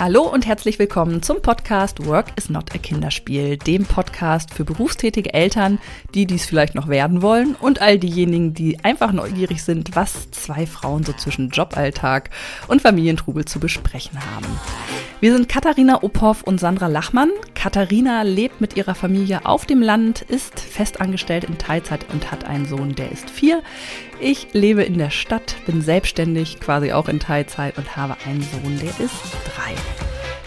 Hallo und herzlich willkommen zum Podcast Work is not a Kinderspiel, dem Podcast für berufstätige Eltern, die dies vielleicht noch werden wollen und all diejenigen, die einfach neugierig sind, was zwei Frauen so zwischen Joballtag und Familientrubel zu besprechen haben. Wir sind Katharina Uphoff und Sandra Lachmann. Katharina lebt mit ihrer Familie auf dem Land, ist festangestellt in Teilzeit und hat einen Sohn, der ist vier. Ich lebe in der Stadt, bin selbstständig, quasi auch in Teilzeit und habe einen Sohn, der ist drei.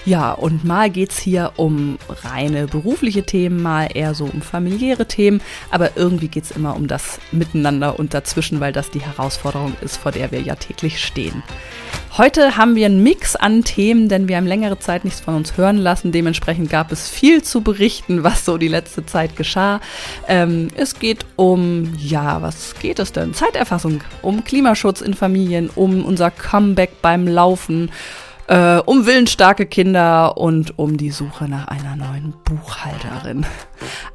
Ja, und mal geht's hier um reine berufliche Themen, mal eher so um familiäre Themen, aber irgendwie geht's immer um das Miteinander und dazwischen, weil das die Herausforderung ist, vor der wir ja täglich stehen. Heute haben wir einen Mix an Themen, denn wir haben längere Zeit nichts von uns hören lassen. Dementsprechend gab es viel zu berichten, was so die letzte Zeit geschah. Ähm, es geht um, ja, was geht es denn? Zeiterfassung, um Klimaschutz in Familien, um unser Comeback beim Laufen äh, um willensstarke Kinder und um die Suche nach einer neuen Buchhalterin.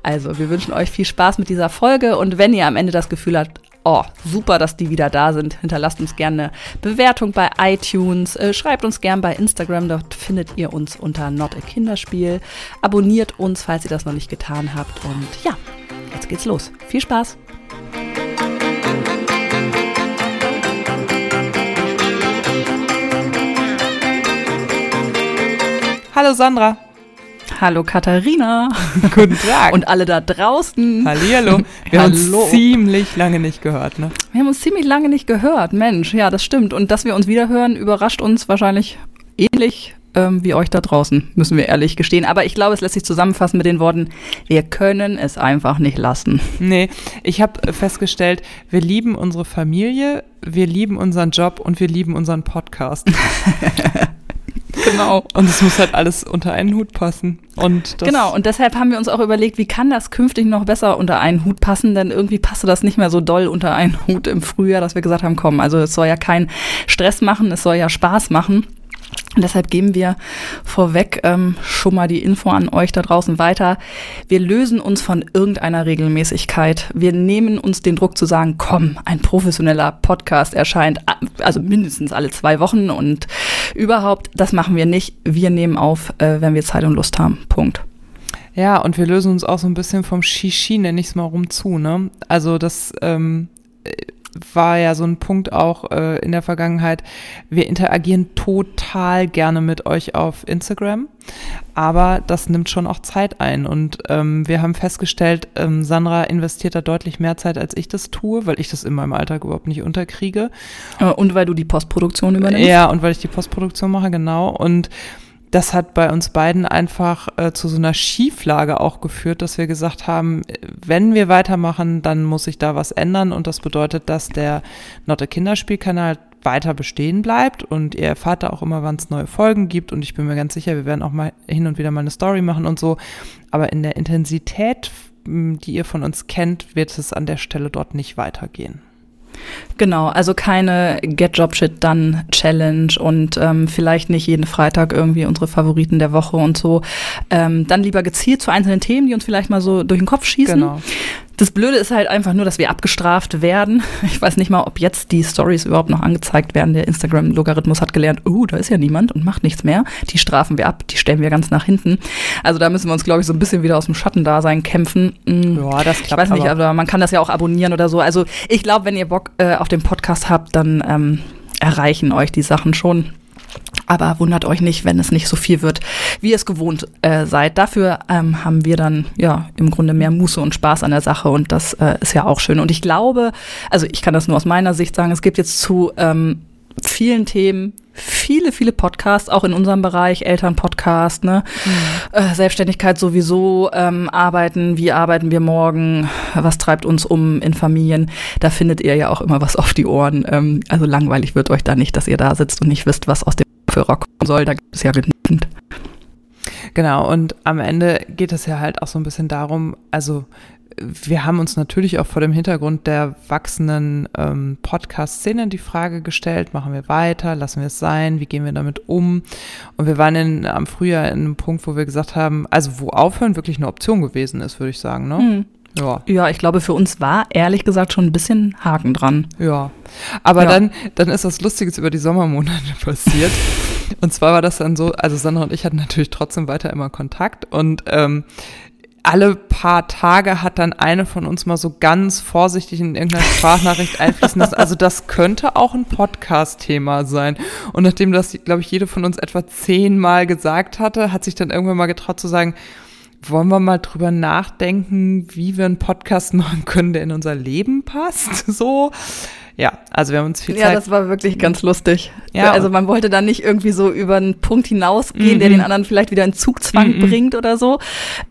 Also, wir wünschen euch viel Spaß mit dieser Folge und wenn ihr am Ende das Gefühl habt, oh, super, dass die wieder da sind, hinterlasst uns gerne eine Bewertung bei iTunes, äh, schreibt uns gerne bei Instagram, dort findet ihr uns unter Not a Kinderspiel. Abonniert uns, falls ihr das noch nicht getan habt und ja, jetzt geht's los. Viel Spaß! Hallo Sandra. Hallo Katharina. Guten Tag. Und alle da draußen. Hallihallo. Wir haben uns ziemlich lange nicht gehört, ne? Wir haben uns ziemlich lange nicht gehört. Mensch, ja, das stimmt. Und dass wir uns wieder hören, überrascht uns wahrscheinlich ähnlich ähm, wie euch da draußen, müssen wir ehrlich gestehen. Aber ich glaube, es lässt sich zusammenfassen mit den Worten, wir können es einfach nicht lassen. Nee, ich habe festgestellt, wir lieben unsere Familie, wir lieben unseren Job und wir lieben unseren Podcast. Genau. Und es muss halt alles unter einen Hut passen. Und genau, und deshalb haben wir uns auch überlegt, wie kann das künftig noch besser unter einen Hut passen, denn irgendwie passte das nicht mehr so doll unter einen Hut im Frühjahr, dass wir gesagt haben, komm, also es soll ja kein Stress machen, es soll ja Spaß machen. Und deshalb geben wir vorweg ähm, schon mal die Info an euch da draußen weiter. Wir lösen uns von irgendeiner Regelmäßigkeit. Wir nehmen uns den Druck zu sagen, komm, ein professioneller Podcast erscheint, also mindestens alle zwei Wochen und überhaupt, das machen wir nicht. Wir nehmen auf, äh, wenn wir Zeit und Lust haben. Punkt. Ja, und wir lösen uns auch so ein bisschen vom Shishi, nenne ich es mal rum zu, ne? Also das ähm, war ja so ein Punkt auch äh, in der Vergangenheit. Wir interagieren total gerne mit euch auf Instagram, aber das nimmt schon auch Zeit ein. Und ähm, wir haben festgestellt, ähm, Sandra investiert da deutlich mehr Zeit, als ich das tue, weil ich das in meinem Alltag überhaupt nicht unterkriege. Und weil du die Postproduktion übernimmst? Ja, und weil ich die Postproduktion mache, genau. Und das hat bei uns beiden einfach äh, zu so einer Schieflage auch geführt, dass wir gesagt haben, wenn wir weitermachen, dann muss sich da was ändern. Und das bedeutet, dass der Notte Kinderspielkanal weiter bestehen bleibt und ihr erfahrt da auch immer, wann es neue Folgen gibt. Und ich bin mir ganz sicher, wir werden auch mal hin und wieder mal eine Story machen und so, aber in der Intensität, die ihr von uns kennt, wird es an der Stelle dort nicht weitergehen. Genau, also keine Get Job Shit Done Challenge und ähm, vielleicht nicht jeden Freitag irgendwie unsere Favoriten der Woche und so. Ähm, dann lieber gezielt zu einzelnen Themen, die uns vielleicht mal so durch den Kopf schießen. Genau. Das Blöde ist halt einfach nur, dass wir abgestraft werden. Ich weiß nicht mal, ob jetzt die Stories überhaupt noch angezeigt werden. Der Instagram-Logarithmus hat gelernt, oh, da ist ja niemand und macht nichts mehr. Die strafen wir ab, die stellen wir ganz nach hinten. Also da müssen wir uns, glaube ich, so ein bisschen wieder aus dem Schattendasein kämpfen. Mm, ja, das klappt. Ich weiß nicht, aber. aber man kann das ja auch abonnieren oder so. Also ich glaube, wenn ihr Bock äh, auf den Podcast habt, dann ähm, erreichen euch die Sachen schon. Aber wundert euch nicht, wenn es nicht so viel wird, wie ihr es gewohnt äh, seid. Dafür ähm, haben wir dann ja im Grunde mehr Muße und Spaß an der Sache und das äh, ist ja auch schön. Und ich glaube, also ich kann das nur aus meiner Sicht sagen, es gibt jetzt zu ähm, vielen Themen viele, viele Podcasts, auch in unserem Bereich, Elternpodcast, ne? Mhm. Äh, Selbstständigkeit sowieso, ähm, arbeiten, wie arbeiten wir morgen, was treibt uns um in Familien. Da findet ihr ja auch immer was auf die Ohren. Ähm, also langweilig wird euch da nicht, dass ihr da sitzt und nicht wisst, was aus dem Kommen soll. Da gibt es ja genügend. Genau, und am Ende geht es ja halt auch so ein bisschen darum, also wir haben uns natürlich auch vor dem Hintergrund der wachsenden ähm, Podcast-Szene die Frage gestellt, machen wir weiter, lassen wir es sein, wie gehen wir damit um? Und wir waren in, am Frühjahr in einem Punkt, wo wir gesagt haben, also wo aufhören wirklich eine Option gewesen ist, würde ich sagen, ne? Mhm. Ja. ja, ich glaube, für uns war ehrlich gesagt schon ein bisschen Haken dran. Ja. Aber ja. dann, dann ist was Lustiges über die Sommermonate passiert. und zwar war das dann so, also Sandra und ich hatten natürlich trotzdem weiter immer Kontakt und ähm, alle paar Tage hat dann eine von uns mal so ganz vorsichtig in irgendeiner Sprachnachricht einfließen lassen. Also das könnte auch ein Podcast-Thema sein. Und nachdem das, glaube ich, jede von uns etwa zehnmal gesagt hatte, hat sich dann irgendwann mal getraut zu sagen, wollen wir mal drüber nachdenken, wie wir einen Podcast machen können, der in unser Leben passt? So. Ja, also wir haben uns viel Zeit. Ja, das war wirklich ganz lustig. Ja, also man wollte dann nicht irgendwie so über einen Punkt hinausgehen, -mm. der den anderen vielleicht wieder in Zugzwang mm bringt oder so.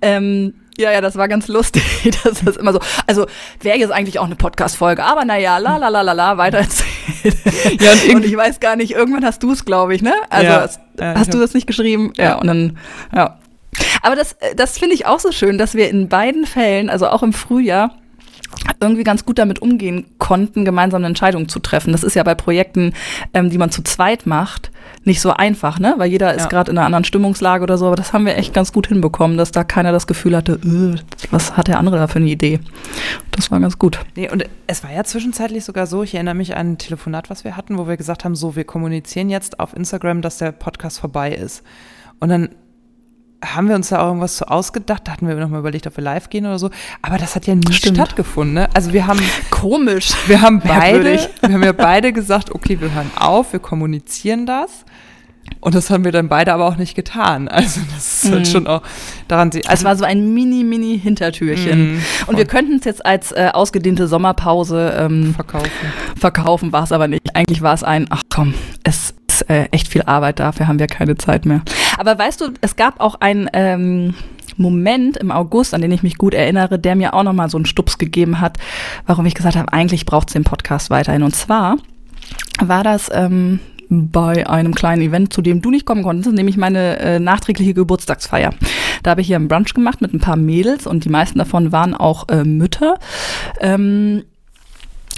Ähm, ja, ja, das war ganz lustig. Das ist immer so. Also wäre jetzt eigentlich auch eine Podcast-Folge, aber naja, la la la la la, weiter erzählt. Ja, und, und, ich weiß gar nicht, irgendwann hast du es, glaube ich, ne? Also ja, hast, ja, hast du das nicht geschrieben? Ja. ja, und dann, ja. Aber das, das finde ich auch so schön, dass wir in beiden Fällen, also auch im Frühjahr, irgendwie ganz gut damit umgehen konnten, gemeinsam eine Entscheidung zu treffen. Das ist ja bei Projekten, ähm, die man zu zweit macht, nicht so einfach, ne? Weil jeder ja. ist gerade in einer anderen Stimmungslage oder so. Aber das haben wir echt ganz gut hinbekommen, dass da keiner das Gefühl hatte, äh, was hat der andere da für eine Idee? Das war ganz gut. Nee, und es war ja zwischenzeitlich sogar so, ich erinnere mich an ein Telefonat, was wir hatten, wo wir gesagt haben, so, wir kommunizieren jetzt auf Instagram, dass der Podcast vorbei ist. Und dann haben wir uns da auch irgendwas so ausgedacht? Da hatten wir noch mal überlegt, ob wir live gehen oder so. Aber das hat ja nie Stimmt. stattgefunden. Ne? Also wir haben komisch. Wir haben beide, wir haben ja beide gesagt, okay, wir hören auf, wir kommunizieren das. Und das haben wir dann beide aber auch nicht getan. Also das ist halt mhm. schon auch daran. Also es war so ein mini, mini Hintertürchen. Mhm. Und wir könnten es jetzt als äh, ausgedehnte Sommerpause ähm, verkaufen. Verkaufen war es aber nicht. Eigentlich war es ein, ach komm, es äh, echt viel Arbeit, dafür haben wir keine Zeit mehr. Aber weißt du, es gab auch ein ähm, Moment im August, an den ich mich gut erinnere, der mir auch nochmal so einen Stups gegeben hat, warum ich gesagt habe, eigentlich braucht es den Podcast weiterhin. Und zwar war das ähm, bei einem kleinen Event, zu dem du nicht kommen konntest, nämlich meine äh, nachträgliche Geburtstagsfeier. Da habe ich hier einen Brunch gemacht mit ein paar Mädels und die meisten davon waren auch äh, Mütter. Ähm,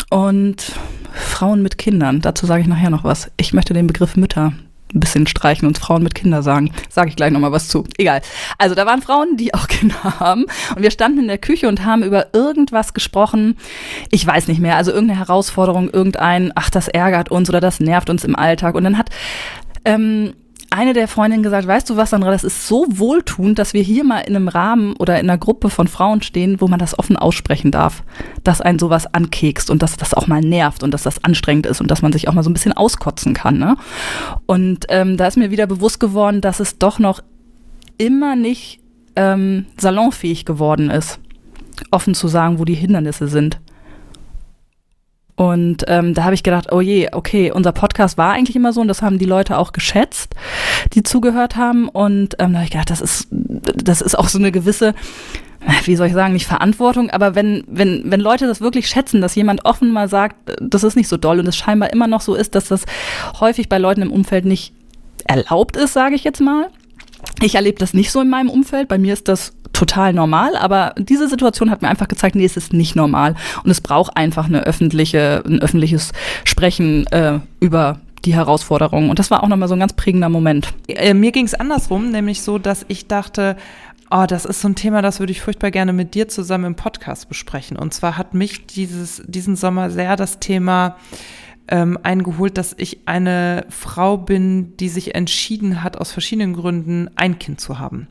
und Frauen mit Kindern, dazu sage ich nachher noch was. Ich möchte den Begriff Mütter ein bisschen streichen und Frauen mit Kindern sagen. Sage ich gleich nochmal was zu. Egal. Also da waren Frauen, die auch Kinder haben. Und wir standen in der Küche und haben über irgendwas gesprochen. Ich weiß nicht mehr. Also irgendeine Herausforderung, irgendein, ach, das ärgert uns oder das nervt uns im Alltag. Und dann hat ähm, eine der Freundinnen gesagt, weißt du was, Sandra, das ist so wohltuend, dass wir hier mal in einem Rahmen oder in einer Gruppe von Frauen stehen, wo man das offen aussprechen darf, dass ein sowas ankekst und dass das auch mal nervt und dass das anstrengend ist und dass man sich auch mal so ein bisschen auskotzen kann. Ne? Und ähm, da ist mir wieder bewusst geworden, dass es doch noch immer nicht ähm, salonfähig geworden ist, offen zu sagen, wo die Hindernisse sind. Und ähm, da habe ich gedacht, oh je, okay, unser Podcast war eigentlich immer so und das haben die Leute auch geschätzt, die zugehört haben. Und ähm, da habe ich gedacht, das ist, das ist auch so eine gewisse, wie soll ich sagen, nicht Verantwortung, aber wenn, wenn, wenn Leute das wirklich schätzen, dass jemand offen mal sagt, das ist nicht so doll und es scheinbar immer noch so ist, dass das häufig bei Leuten im Umfeld nicht erlaubt ist, sage ich jetzt mal. Ich erlebe das nicht so in meinem Umfeld. Bei mir ist das total normal, aber diese Situation hat mir einfach gezeigt, nee, es ist nicht normal. Und es braucht einfach eine öffentliche, ein öffentliches Sprechen äh, über die Herausforderungen. Und das war auch nochmal so ein ganz prägender Moment. Äh, mir ging es andersrum, nämlich so, dass ich dachte, oh, das ist so ein Thema, das würde ich furchtbar gerne mit dir zusammen im Podcast besprechen. Und zwar hat mich dieses, diesen Sommer sehr das Thema ähm, eingeholt, dass ich eine Frau bin, die sich entschieden hat, aus verschiedenen Gründen ein Kind zu haben.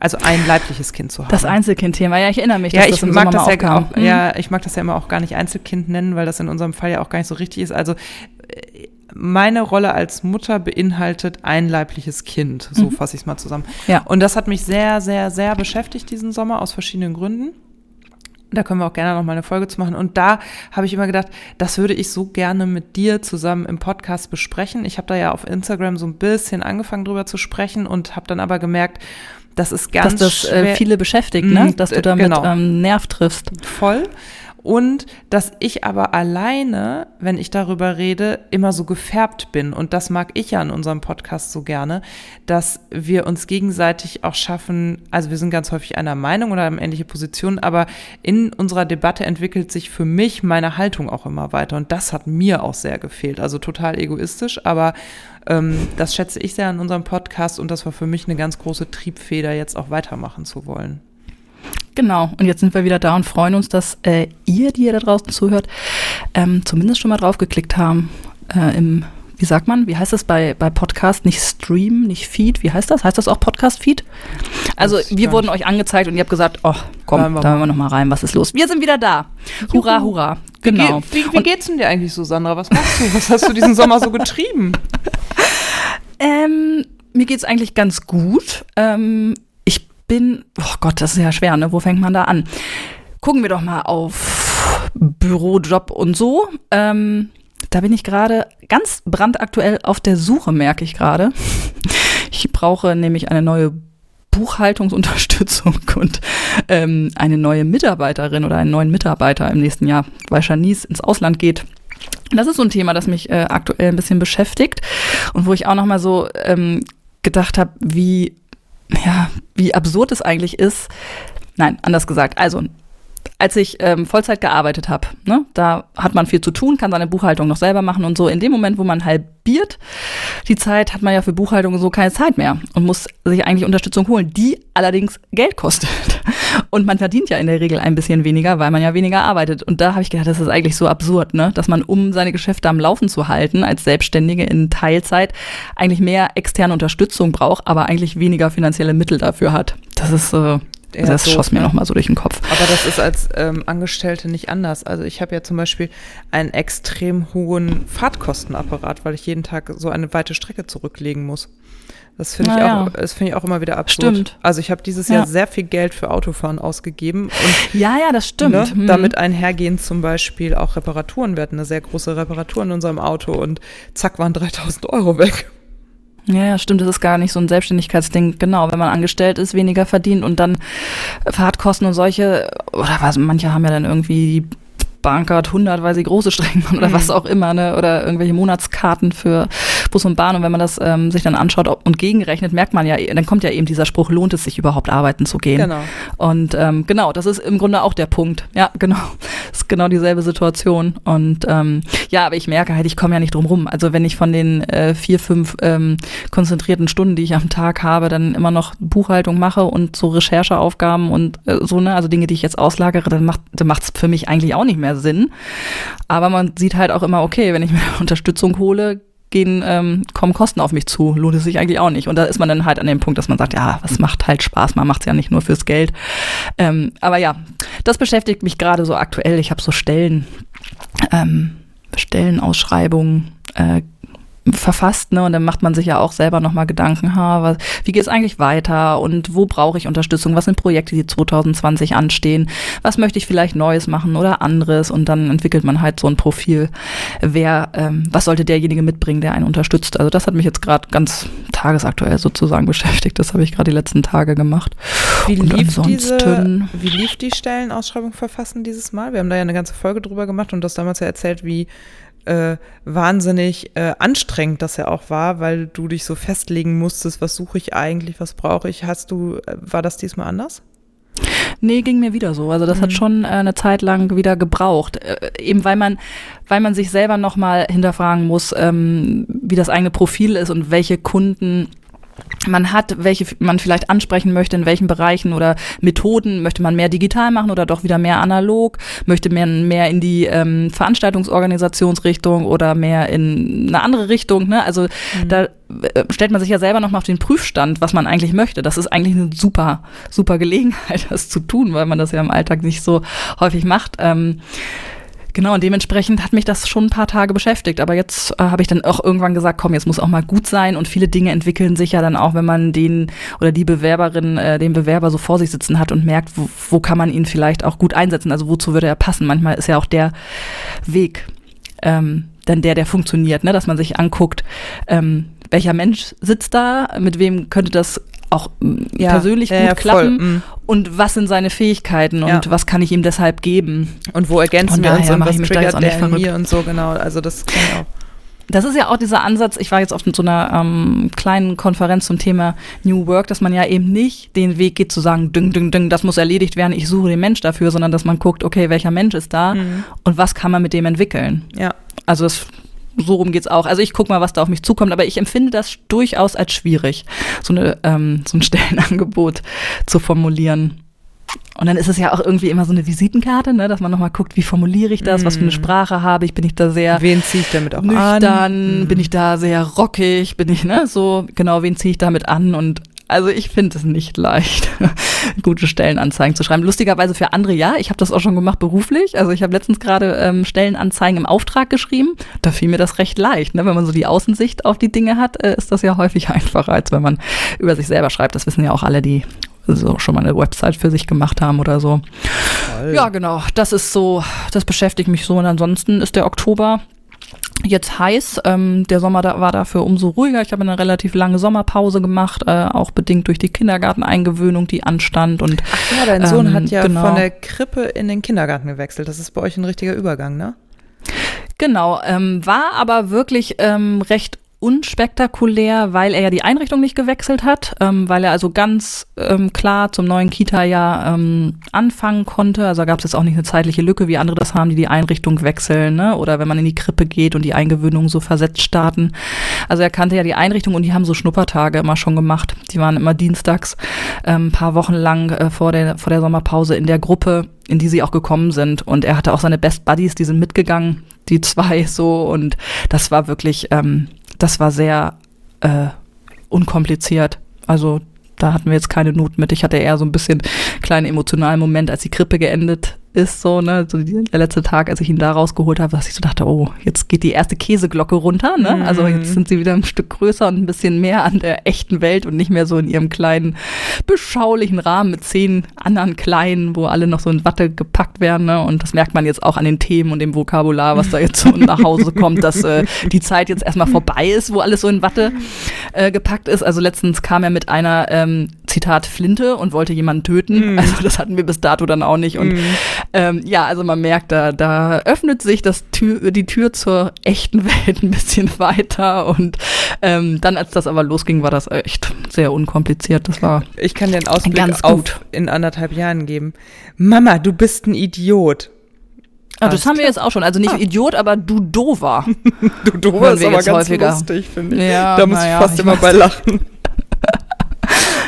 Also ein leibliches Kind zu haben. Das Einzelkind-Thema, ja, ich erinnere mich, ja, ich das mag das ja auch, mhm. ja, ich mag das ja immer auch gar nicht Einzelkind nennen, weil das in unserem Fall ja auch gar nicht so richtig ist. Also äh, meine Rolle als Mutter beinhaltet ein leibliches Kind. So mhm. fasse ich es mal zusammen. Ja. Und das hat mich sehr, sehr, sehr beschäftigt diesen Sommer aus verschiedenen Gründen. Da können wir auch gerne noch mal eine Folge zu machen. Und da habe ich immer gedacht, das würde ich so gerne mit dir zusammen im Podcast besprechen. Ich habe da ja auf Instagram so ein bisschen angefangen drüber zu sprechen und habe dann aber gemerkt, das ist ganz Dass das äh, viele beschäftigt, ne? Mhm, Dass du damit genau. ähm, Nerv triffst. Voll und dass ich aber alleine, wenn ich darüber rede, immer so gefärbt bin. Und das mag ich ja in unserem Podcast so gerne, dass wir uns gegenseitig auch schaffen, also wir sind ganz häufig einer Meinung oder haben ähnliche Positionen, aber in unserer Debatte entwickelt sich für mich meine Haltung auch immer weiter. Und das hat mir auch sehr gefehlt. Also total egoistisch, aber ähm, das schätze ich sehr an unserem Podcast und das war für mich eine ganz große Triebfeder, jetzt auch weitermachen zu wollen. Genau, und jetzt sind wir wieder da und freuen uns, dass äh, ihr, die ihr da draußen zuhört, ähm, zumindest schon mal drauf geklickt haben äh, im wie sagt man, wie heißt das bei, bei Podcast? Nicht Stream, nicht Feed, wie heißt das? Heißt das auch Podcast-Feed? Also wir wurden euch angezeigt und ihr habt gesagt, oh, komm, Hören wir da hören wir noch mal rein, was ist los? Wir sind wieder da. Hurra, hurra. Genau. Wie, wie, wie geht's denn dir eigentlich so, Sandra? Was machst du? Was hast du diesen Sommer so getrieben? Ähm, mir geht's eigentlich ganz gut. Ähm, bin, oh Gott, das ist ja schwer, ne? Wo fängt man da an? Gucken wir doch mal auf Bürojob und so. Ähm, da bin ich gerade ganz brandaktuell auf der Suche, merke ich gerade. Ich brauche nämlich eine neue Buchhaltungsunterstützung und ähm, eine neue Mitarbeiterin oder einen neuen Mitarbeiter im nächsten Jahr, weil Janice ins Ausland geht. Das ist so ein Thema, das mich äh, aktuell ein bisschen beschäftigt und wo ich auch noch mal so ähm, gedacht habe, wie ja, wie absurd es eigentlich ist. Nein, anders gesagt. Also als ich ähm, Vollzeit gearbeitet habe, ne, da hat man viel zu tun, kann seine Buchhaltung noch selber machen und so. In dem Moment, wo man halbiert die Zeit, hat man ja für Buchhaltung so keine Zeit mehr und muss sich eigentlich Unterstützung holen, die allerdings Geld kostet. Und man verdient ja in der Regel ein bisschen weniger, weil man ja weniger arbeitet. Und da habe ich gedacht, das ist eigentlich so absurd, ne? dass man, um seine Geschäfte am Laufen zu halten, als Selbstständige in Teilzeit, eigentlich mehr externe Unterstützung braucht, aber eigentlich weniger finanzielle Mittel dafür hat. Das ist äh, das doof, schoss mir ne? noch mal so durch den Kopf. Aber das ist als ähm, Angestellte nicht anders. Also ich habe ja zum Beispiel einen extrem hohen Fahrtkostenapparat, weil ich jeden Tag so eine weite Strecke zurücklegen muss. Das finde ich, Naja. auch- das finde ich auch immer wieder absurd. Stimmt. Also ich habe dieses Ja. Jahr sehr viel Geld für Autofahren ausgegeben und Ja, ja, das stimmt. Ne? Hm. Damit einhergehen zum Beispiel auch Reparaturen. Wir hatten eine sehr große Reparatur in unserem Auto und zack waren 3000 Euro weg. Ja, stimmt, das ist gar nicht so ein Selbstständigkeitsding. Genau, wenn man angestellt ist, weniger verdient und dann Fahrtkosten und solche, oder was, manche haben ja dann irgendwie die Bahncard 100, weil sie große Strecken machen oder Mhm. was auch immer, ne? oder irgendwelche Monatskarten für Bus und Bahn. Und wenn man das ähm, sich dann anschaut ob, und gegenrechnet, merkt man ja, dann kommt ja eben dieser Spruch, lohnt es sich überhaupt arbeiten zu gehen? Genau. Und ähm, genau, das ist im Grunde auch der Punkt. Ja, genau. Das ist genau dieselbe Situation. Und ähm, ja, aber ich merke halt, ich komme ja nicht drum rum. Also wenn ich von den äh, vier, fünf ähm, konzentrierten Stunden, die ich am Tag habe, dann immer noch Buchhaltung mache und so Rechercheaufgaben und äh, so, ne, also Dinge, die ich jetzt auslagere, dann macht dann macht's für mich eigentlich auch nicht mehr Sinn. Aber man sieht halt auch immer, okay, wenn ich mir Unterstützung hole, gehen, ähm, kommen Kosten auf mich zu, lohnt es sich eigentlich auch nicht. Und da ist man dann halt an dem Punkt, dass man sagt, ja, was macht halt Spaß, man macht es ja nicht nur fürs Geld. Ähm, aber ja, das beschäftigt mich gerade so aktuell. Ich habe so Stellen, ähm, Stellenausschreibungen äh, verfasst, ne? Und dann macht man sich ja auch selber nochmal Gedanken, ha, was, wie geht es eigentlich weiter und wo brauche ich Unterstützung? Was sind Projekte, die 2020 anstehen? Was möchte ich vielleicht Neues machen oder anderes? Und dann entwickelt man halt so ein Profil, wer, ähm, was sollte derjenige mitbringen, der einen unterstützt? Also das hat mich jetzt gerade ganz tagesaktuell sozusagen beschäftigt. Das habe ich gerade die letzten Tage gemacht. Wie lief, diese, wie lief die Stellenausschreibung verfassen dieses Mal? Wir haben da ja eine ganze Folge drüber gemacht und das damals ja erzählt, wie äh, wahnsinnig äh, anstrengend das ja auch war, weil du dich so festlegen musstest, was suche ich eigentlich, was brauche ich. Hast du, äh, war das diesmal anders? Nee, ging mir wieder so. Also das hat Mhm. schon äh, eine Zeit lang wieder gebraucht. Äh, eben weil man, weil man sich selber nochmal hinterfragen muss, ähm, wie das eigene Profil ist und welche Kunden man hat, welche man vielleicht ansprechen möchte, in welchen Bereichen oder Methoden. Möchte man mehr digital machen oder doch wieder mehr analog? Möchte man mehr in die ähm, Veranstaltungsorganisationsrichtung oder mehr in eine andere Richtung? Ne? Also da äh, stellt man sich ja selber nochmal auf den Prüfstand, was man eigentlich möchte. Das ist eigentlich eine super, super Gelegenheit, das zu tun, weil man das ja im Alltag nicht so häufig macht. Ähm, Genau, und dementsprechend hat mich das schon ein paar Tage beschäftigt. Aber jetzt äh, habe ich dann auch irgendwann gesagt, komm, jetzt muss auch mal gut sein. Und viele Dinge entwickeln sich ja dann auch, wenn man den oder die Bewerberin, äh, den Bewerber so vor sich sitzen hat und merkt, wo, wo kann man ihn vielleicht auch gut einsetzen. Also wozu würde er passen? Manchmal ist ja auch der Weg ähm, dann der, der funktioniert, ne? dass man sich anguckt, ähm, welcher Mensch sitzt da, mit wem könnte das auch mm, Ja, persönlich gut ja, voll, klappen mm. und was sind seine Fähigkeiten und Ja. was kann ich ihm deshalb geben. Und wo ergänzen Von wir uns und was ich mich da jetzt triggert auch nicht der und so, genau. Also das kann ich auch. Das ist ja auch dieser Ansatz, ich war jetzt auf so einer ähm, kleinen Konferenz zum Thema New Work, dass man ja eben nicht den Weg geht zu sagen, düng, düng, düng, das muss erledigt werden, ich suche den Mensch dafür, sondern dass man guckt, okay, welcher Mensch ist da Mhm. und was kann man mit dem entwickeln. Ja. Also das, so rum geht's auch. Also ich guck mal, was da auf mich zukommt, aber ich empfinde das durchaus als schwierig, so, eine, ähm, so ein Stellenangebot zu formulieren. und dann ist es ja auch irgendwie immer so eine Visitenkarte, ne, dass man nochmal guckt, wie formuliere ich das, was für eine Mm. Sprache habe ich, bin ich da sehr Wen ziehe ich damit auch nüchtern, an? bin ich da sehr rockig, bin ich, ne, so, genau, wen ziehe ich damit an und also ich finde es nicht leicht, gute Stellenanzeigen zu schreiben. Lustigerweise für andere ja, ich habe das auch schon gemacht beruflich. Also ich habe letztens gerade ähm, Stellenanzeigen im Auftrag geschrieben. Da fiel mir das recht leicht. Ne? Wenn man so die Außensicht auf die Dinge hat, äh, ist das ja häufig einfacher, als wenn man über sich selber schreibt. Das wissen ja auch alle, die so schon mal eine Website für sich gemacht haben oder so. Toll. Ja, genau. Das ist so, das beschäftigt mich so. Und ansonsten ist der Oktober jetzt heiß. Ähm, der Sommer da, war dafür umso ruhiger. Ich habe eine relativ lange Sommerpause gemacht, äh, auch bedingt durch die Kindergarteneingewöhnung, die anstand. Und Ja, dein Sohn Ähm, hat ja genau. von der Krippe in den Kindergarten gewechselt. Das ist bei euch ein richtiger Übergang, ne? genau, ähm, war aber wirklich ähm, recht unspektakulär, weil er ja die Einrichtung nicht gewechselt hat, ähm, weil er also ganz ähm, klar zum neuen Kita-Jahr ähm, anfangen konnte. Also gab es jetzt auch nicht eine zeitliche Lücke, wie andere das haben, die die Einrichtung wechseln, ne? oder wenn man in die Krippe geht und die Eingewöhnung so versetzt starten. Also er kannte ja die Einrichtung und die haben so Schnuppertage immer schon gemacht. Die waren immer dienstags ähm, paar Wochen lang äh, vor, der, vor der Sommerpause in der Gruppe, in die sie auch gekommen sind. Und er hatte auch seine Best Buddies, die sind mitgegangen, die zwei so. Und das war wirklich, ähm, das war sehr äh, unkompliziert. Also da hatten wir jetzt keine Not mit. Ich hatte eher so ein bisschen kleinen emotionalen Moment, als die Krippe geendet ist, so, ne, so der letzte Tag, als ich ihn da rausgeholt habe, dass ich so dachte, oh, jetzt geht die erste Käseglocke runter, ne? Also Mhm. jetzt sind sie wieder ein Stück größer und ein bisschen mehr an der echten Welt und nicht mehr so in ihrem kleinen, beschaulichen Rahmen mit zehn anderen kleinen, wo alle noch so in Watte gepackt werden, ne? Und das merkt man jetzt auch an den Themen und dem Vokabular, was da jetzt so nach Hause kommt, dass äh, die Zeit jetzt erstmal vorbei ist, wo alles so in Watte äh, gepackt ist. Also letztens kam er mit einer, ähm, Zitat, Flinte und wollte jemanden töten. Mhm. Also das hatten wir bis dato dann auch nicht. Und Mhm. ähm, ja, also man merkt, da, da öffnet sich das Tür, die Tür zur echten Welt ein bisschen weiter. Und ähm, dann, als das aber losging, war das echt sehr unkompliziert. Das war Ich kann dir einen Ausblick Ganz auf gut. in anderthalb Jahren geben. Mama, du bist ein Idiot. Ah, das haben wir jetzt auch schon. Also nicht Ah. Idiot, aber du Dover. Du Hören ist aber ganz häufiger. lustig, finde ich. Ja, da muss na ich ja, fast immer bei lachen.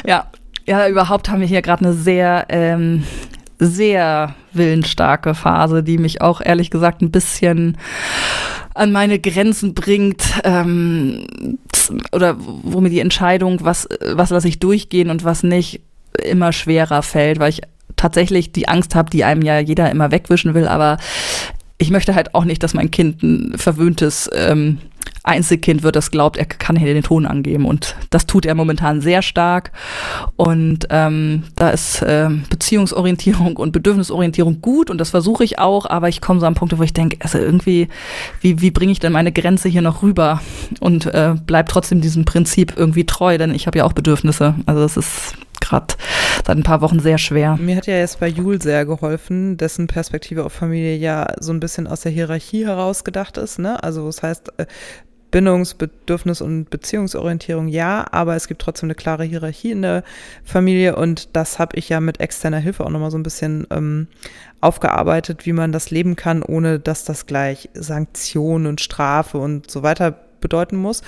Ja, ja, überhaupt haben wir hier gerade eine sehr, ähm, sehr willensstarke Phase, die mich auch ehrlich gesagt ein bisschen an meine Grenzen bringt ähm, oder wo mir die Entscheidung, was, was lasse ich durchgehen und was nicht, immer schwerer fällt, weil ich tatsächlich die Angst habe, die einem ja jeder immer wegwischen will, aber ich möchte halt auch nicht, dass mein Kind ein verwöhntes ähm, Einzelkind wird, das glaubt, er kann hier den Ton angeben. Und das tut er momentan sehr stark. Und ähm, da ist ähm, Beziehungsorientierung und Bedürfnisorientierung gut und das versuche ich auch, aber ich komme so an Punkte, wo ich denke, also irgendwie, wie, wie bringe ich denn meine Grenze hier noch rüber und äh, bleib trotzdem diesem Prinzip irgendwie treu, denn ich habe ja auch Bedürfnisse. Also es ist gerade seit ein paar Wochen sehr schwer. Mir hat ja jetzt bei Jul sehr geholfen, dessen Perspektive auf Familie ja so ein bisschen aus der Hierarchie heraus gedacht ist. Ne? Also das heißt, äh, Bindungs-, Bedürfnis- und Beziehungsorientierung ja, aber es gibt trotzdem eine klare Hierarchie in der Familie und das habe ich ja mit externer Hilfe auch nochmal so ein bisschen ähm, aufgearbeitet, wie man das leben kann, ohne dass das gleich Sanktionen und Strafe und so weiter bedeuten muss.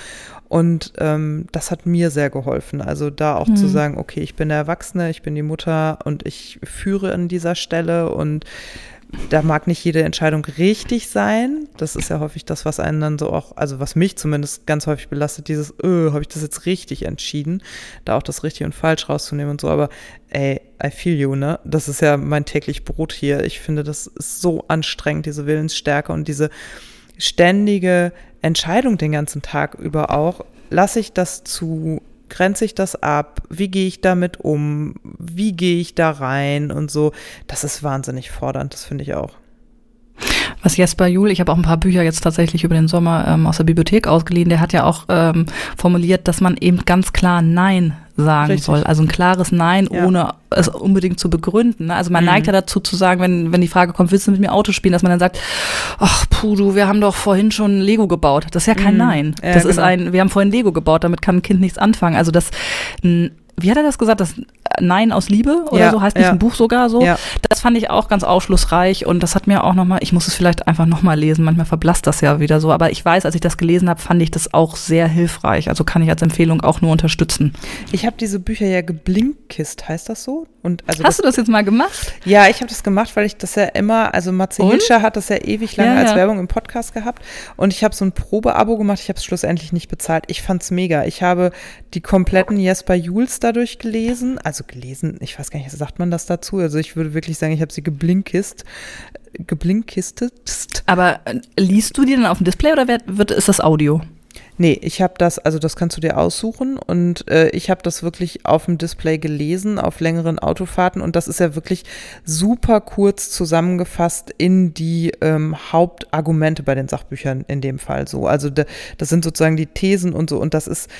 Und ähm, das hat mir sehr geholfen. Also da auch zu Mhm. sagen, okay, ich bin der Erwachsene, ich bin die Mutter und ich führe an dieser Stelle und da mag nicht jede Entscheidung richtig sein. Das ist ja häufig das, was einen dann so auch, also was mich zumindest ganz häufig belastet, dieses, äh, habe ich das jetzt richtig entschieden, da auch das richtig und falsch rauszunehmen und so. Aber ey, I feel you, ne? Das ist ja mein täglich Brot hier. Ich finde, das ist so anstrengend, diese Willensstärke und diese ständige Entscheidung den ganzen Tag über auch. Lasse ich das zu? Grenze ich das ab? Wie gehe ich damit um? Wie gehe ich da rein und so? Das ist wahnsinnig fordernd, das finde ich auch. Was Jesper Juhl, ich habe auch ein paar Bücher jetzt tatsächlich über den Sommer ähm, aus der Bibliothek ausgeliehen, der hat ja auch ähm, formuliert, dass man eben ganz klar Nein sagen Richtig. soll. Also ein klares Nein, Ja. ohne es unbedingt zu begründen. ne? Also man Mhm. neigt ja dazu zu sagen, wenn, wenn die Frage kommt, willst du mit mir Auto spielen, dass man dann sagt, ach puh, du, wir haben doch vorhin schon Lego gebaut. Das ist ja kein Mhm. Nein. Ja, das ist genau. ein, wir haben vorhin Lego gebaut, damit kann ein Kind nichts anfangen. Also das wie hat er das gesagt? Das Nein aus Liebe oder Ja, so heißt nicht ja. ein Buch sogar so. Ja. Das fand ich auch ganz aufschlussreich und das hat mir auch nochmal, ich muss es vielleicht einfach nochmal lesen, manchmal verblasst das ja wieder so, aber ich weiß, als ich das gelesen habe, fand ich das auch sehr hilfreich. Also kann ich als Empfehlung auch nur unterstützen. Ich habe diese Bücher ja geblinkist, heißt das so? Und also Hast du das jetzt mal gemacht? Ja, ich habe das gemacht, weil ich das ja immer, also Matze? Hilscher hat das ja ewig lange Ja, als ja. Werbung im Podcast gehabt und ich habe so ein Probeabo gemacht, ich habe es schlussendlich nicht bezahlt. Ich fand's mega. Ich habe die kompletten Jesper Jules dadurch gelesen, also gelesen, ich weiß gar nicht, sagt man das dazu? Also ich würde wirklich sagen, ich habe sie geblinkist, geblinkistet. Aber äh, liest du die dann auf dem Display oder wird, wird, ist das Audio? Nee, ich habe das, also das kannst du dir aussuchen und äh, ich habe das wirklich auf dem Display gelesen, auf längeren Autofahrten und das ist ja wirklich super kurz zusammengefasst in die ähm, Hauptargumente bei den Sachbüchern in dem Fall so. Also da, das sind sozusagen die Thesen und so und das ist,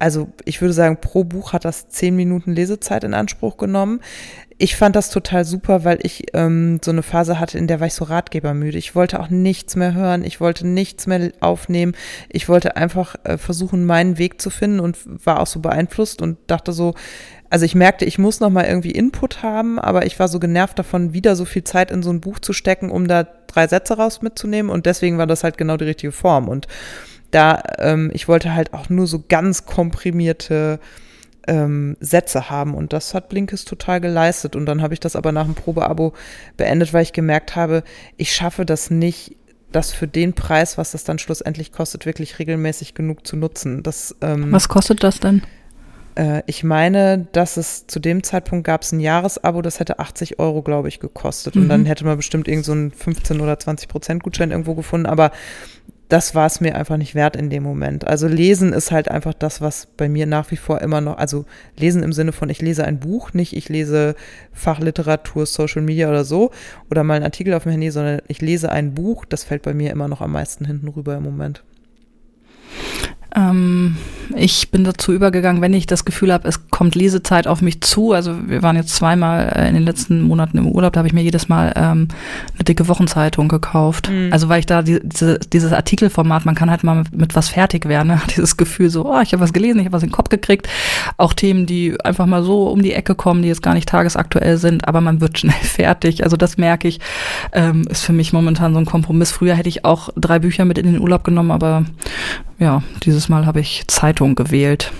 also ich würde sagen, pro Buch hat das zehn Minuten Lesezeit in Anspruch genommen. Ich fand das total super, weil ich ähm, so eine Phase hatte, in der war ich so ratgebermüde. Ich wollte auch nichts mehr hören, ich wollte nichts mehr aufnehmen. Ich wollte einfach äh, versuchen, meinen Weg zu finden und war auch so beeinflusst und dachte so, also ich merkte, ich muss noch mal irgendwie Input haben, aber ich war so genervt davon, wieder so viel Zeit in so ein Buch zu stecken, um da drei Sätze raus mitzunehmen und deswegen war das halt genau die richtige Form und da, ähm, ich wollte halt auch nur so ganz komprimierte ähm, Sätze haben und das hat Blinkes total geleistet und dann habe ich das aber nach dem Probeabo beendet, weil ich gemerkt habe, ich schaffe das nicht, das für den Preis, was das dann schlussendlich kostet, wirklich regelmäßig genug zu nutzen. Das, ähm, Was kostet das denn? äh, ich meine, dass es zu dem Zeitpunkt gab es ein Jahresabo, das hätte 80 Euro, glaube ich, gekostet. Und Mhm. dann hätte man bestimmt irgend so einen 15 oder 20 Prozent Gutschein irgendwo gefunden. Aber das war es mir einfach nicht wert in dem Moment. Also lesen ist halt einfach das, was bei mir nach wie vor immer noch, also lesen im Sinne von, ich lese ein Buch, nicht ich lese Fachliteratur, Social Media oder so oder mal einen Artikel auf dem Handy, sondern ich lese ein Buch, das fällt bei mir immer noch am meisten hinten rüber im Moment. Ähm, ich bin dazu übergegangen, wenn ich das Gefühl habe, es kommt Lesezeit auf mich zu. Also wir waren jetzt zweimal äh, in den letzten Monaten im Urlaub, da habe ich mir jedes Mal ähm, eine dicke Wochenzeitung gekauft. Mhm. Also weil ich da die, diese, dieses Artikelformat, man kann halt mal mit, mit was fertig werden. Ne? Dieses Gefühl so, oh, ich habe was gelesen, ich habe was in den Kopf gekriegt. Auch Themen, die einfach mal so um die Ecke kommen, die jetzt gar nicht tagesaktuell sind, aber man wird schnell fertig. Also das merke ich, ähm, ist für mich momentan so ein Kompromiss. Früher hätte ich auch drei Bücher mit in den Urlaub genommen, aber ja, dieses Mal habe ich Zeitung gewählt.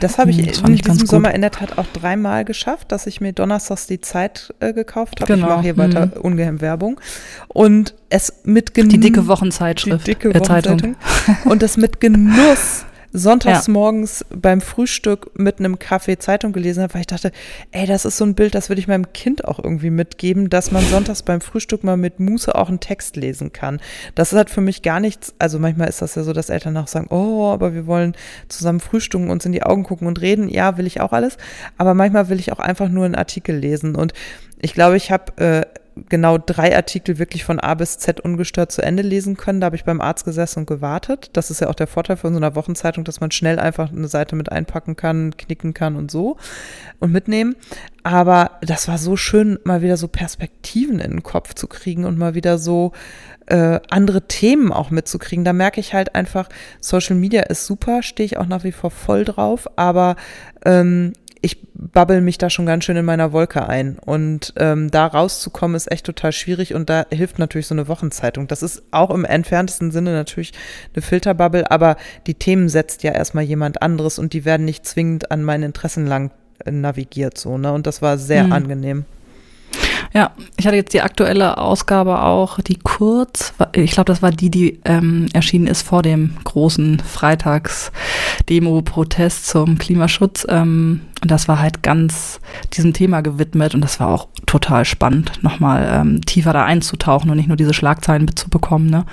Das habe ich Hm, das in ich ganz diesem. Sommer in der Tat auch dreimal geschafft, dass ich mir donnerstags die Zeit äh, gekauft habe. Genau, Ich mache hier weiter mhm. ungehemmt Werbung. Und es mit Genuss. Die dicke Wochenzeitschrift. Die dicke äh, Zeitung. Wochenzeitung. Und das mit Genuss sonntags morgens beim Frühstück mit einem Kaffee Zeitung gelesen habe, weil ich dachte, ey, das ist so ein Bild, das würde ich meinem Kind auch irgendwie mitgeben, dass man sonntags beim Frühstück mal mit Muße auch einen Text lesen kann. Das ist halt für mich gar nichts, also manchmal ist das ja so, dass Eltern auch sagen, oh, aber wir wollen zusammen frühstücken, uns in die Augen gucken und reden. Ja, will ich auch alles. Aber manchmal will ich auch einfach nur einen Artikel lesen. Und ich glaube, ich habe äh, genau drei Artikel wirklich von A bis Z ungestört zu Ende lesen können. Da habe ich beim Arzt gesessen und gewartet. Das ist ja auch der Vorteil von so einer Wochenzeitung, dass man schnell einfach eine Seite mit einpacken kann, knicken kann und so und mitnehmen. Aber das war so schön, mal wieder so Perspektiven in den Kopf zu kriegen und mal wieder so äh, andere Themen auch mitzukriegen. Da merke ich halt einfach, Social Media ist super, stehe ich auch nach wie vor voll drauf, aber ähm, ich babbel mich da schon ganz schön in meiner Wolke ein. Und ähm, da rauszukommen ist echt total schwierig und da hilft natürlich so eine Wochenzeitung. Das ist auch im entferntesten Sinne natürlich eine Filterbubble, aber die Themen setzt ja erstmal jemand anderes und die werden nicht zwingend an meinen Interessen lang äh, navigiert so, ne? Und das war sehr Hm. angenehm. Ja, ich hatte jetzt die aktuelle Ausgabe auch, die kurz, ich glaube, das war die, die ähm, erschienen ist vor dem großen Freitags-Demo-Protest zum Klimaschutz. Ähm, und das war halt ganz diesem Thema gewidmet und das war auch total spannend, nochmal ähm, tiefer da einzutauchen und nicht nur diese Schlagzeilen mitzubekommen. Ne?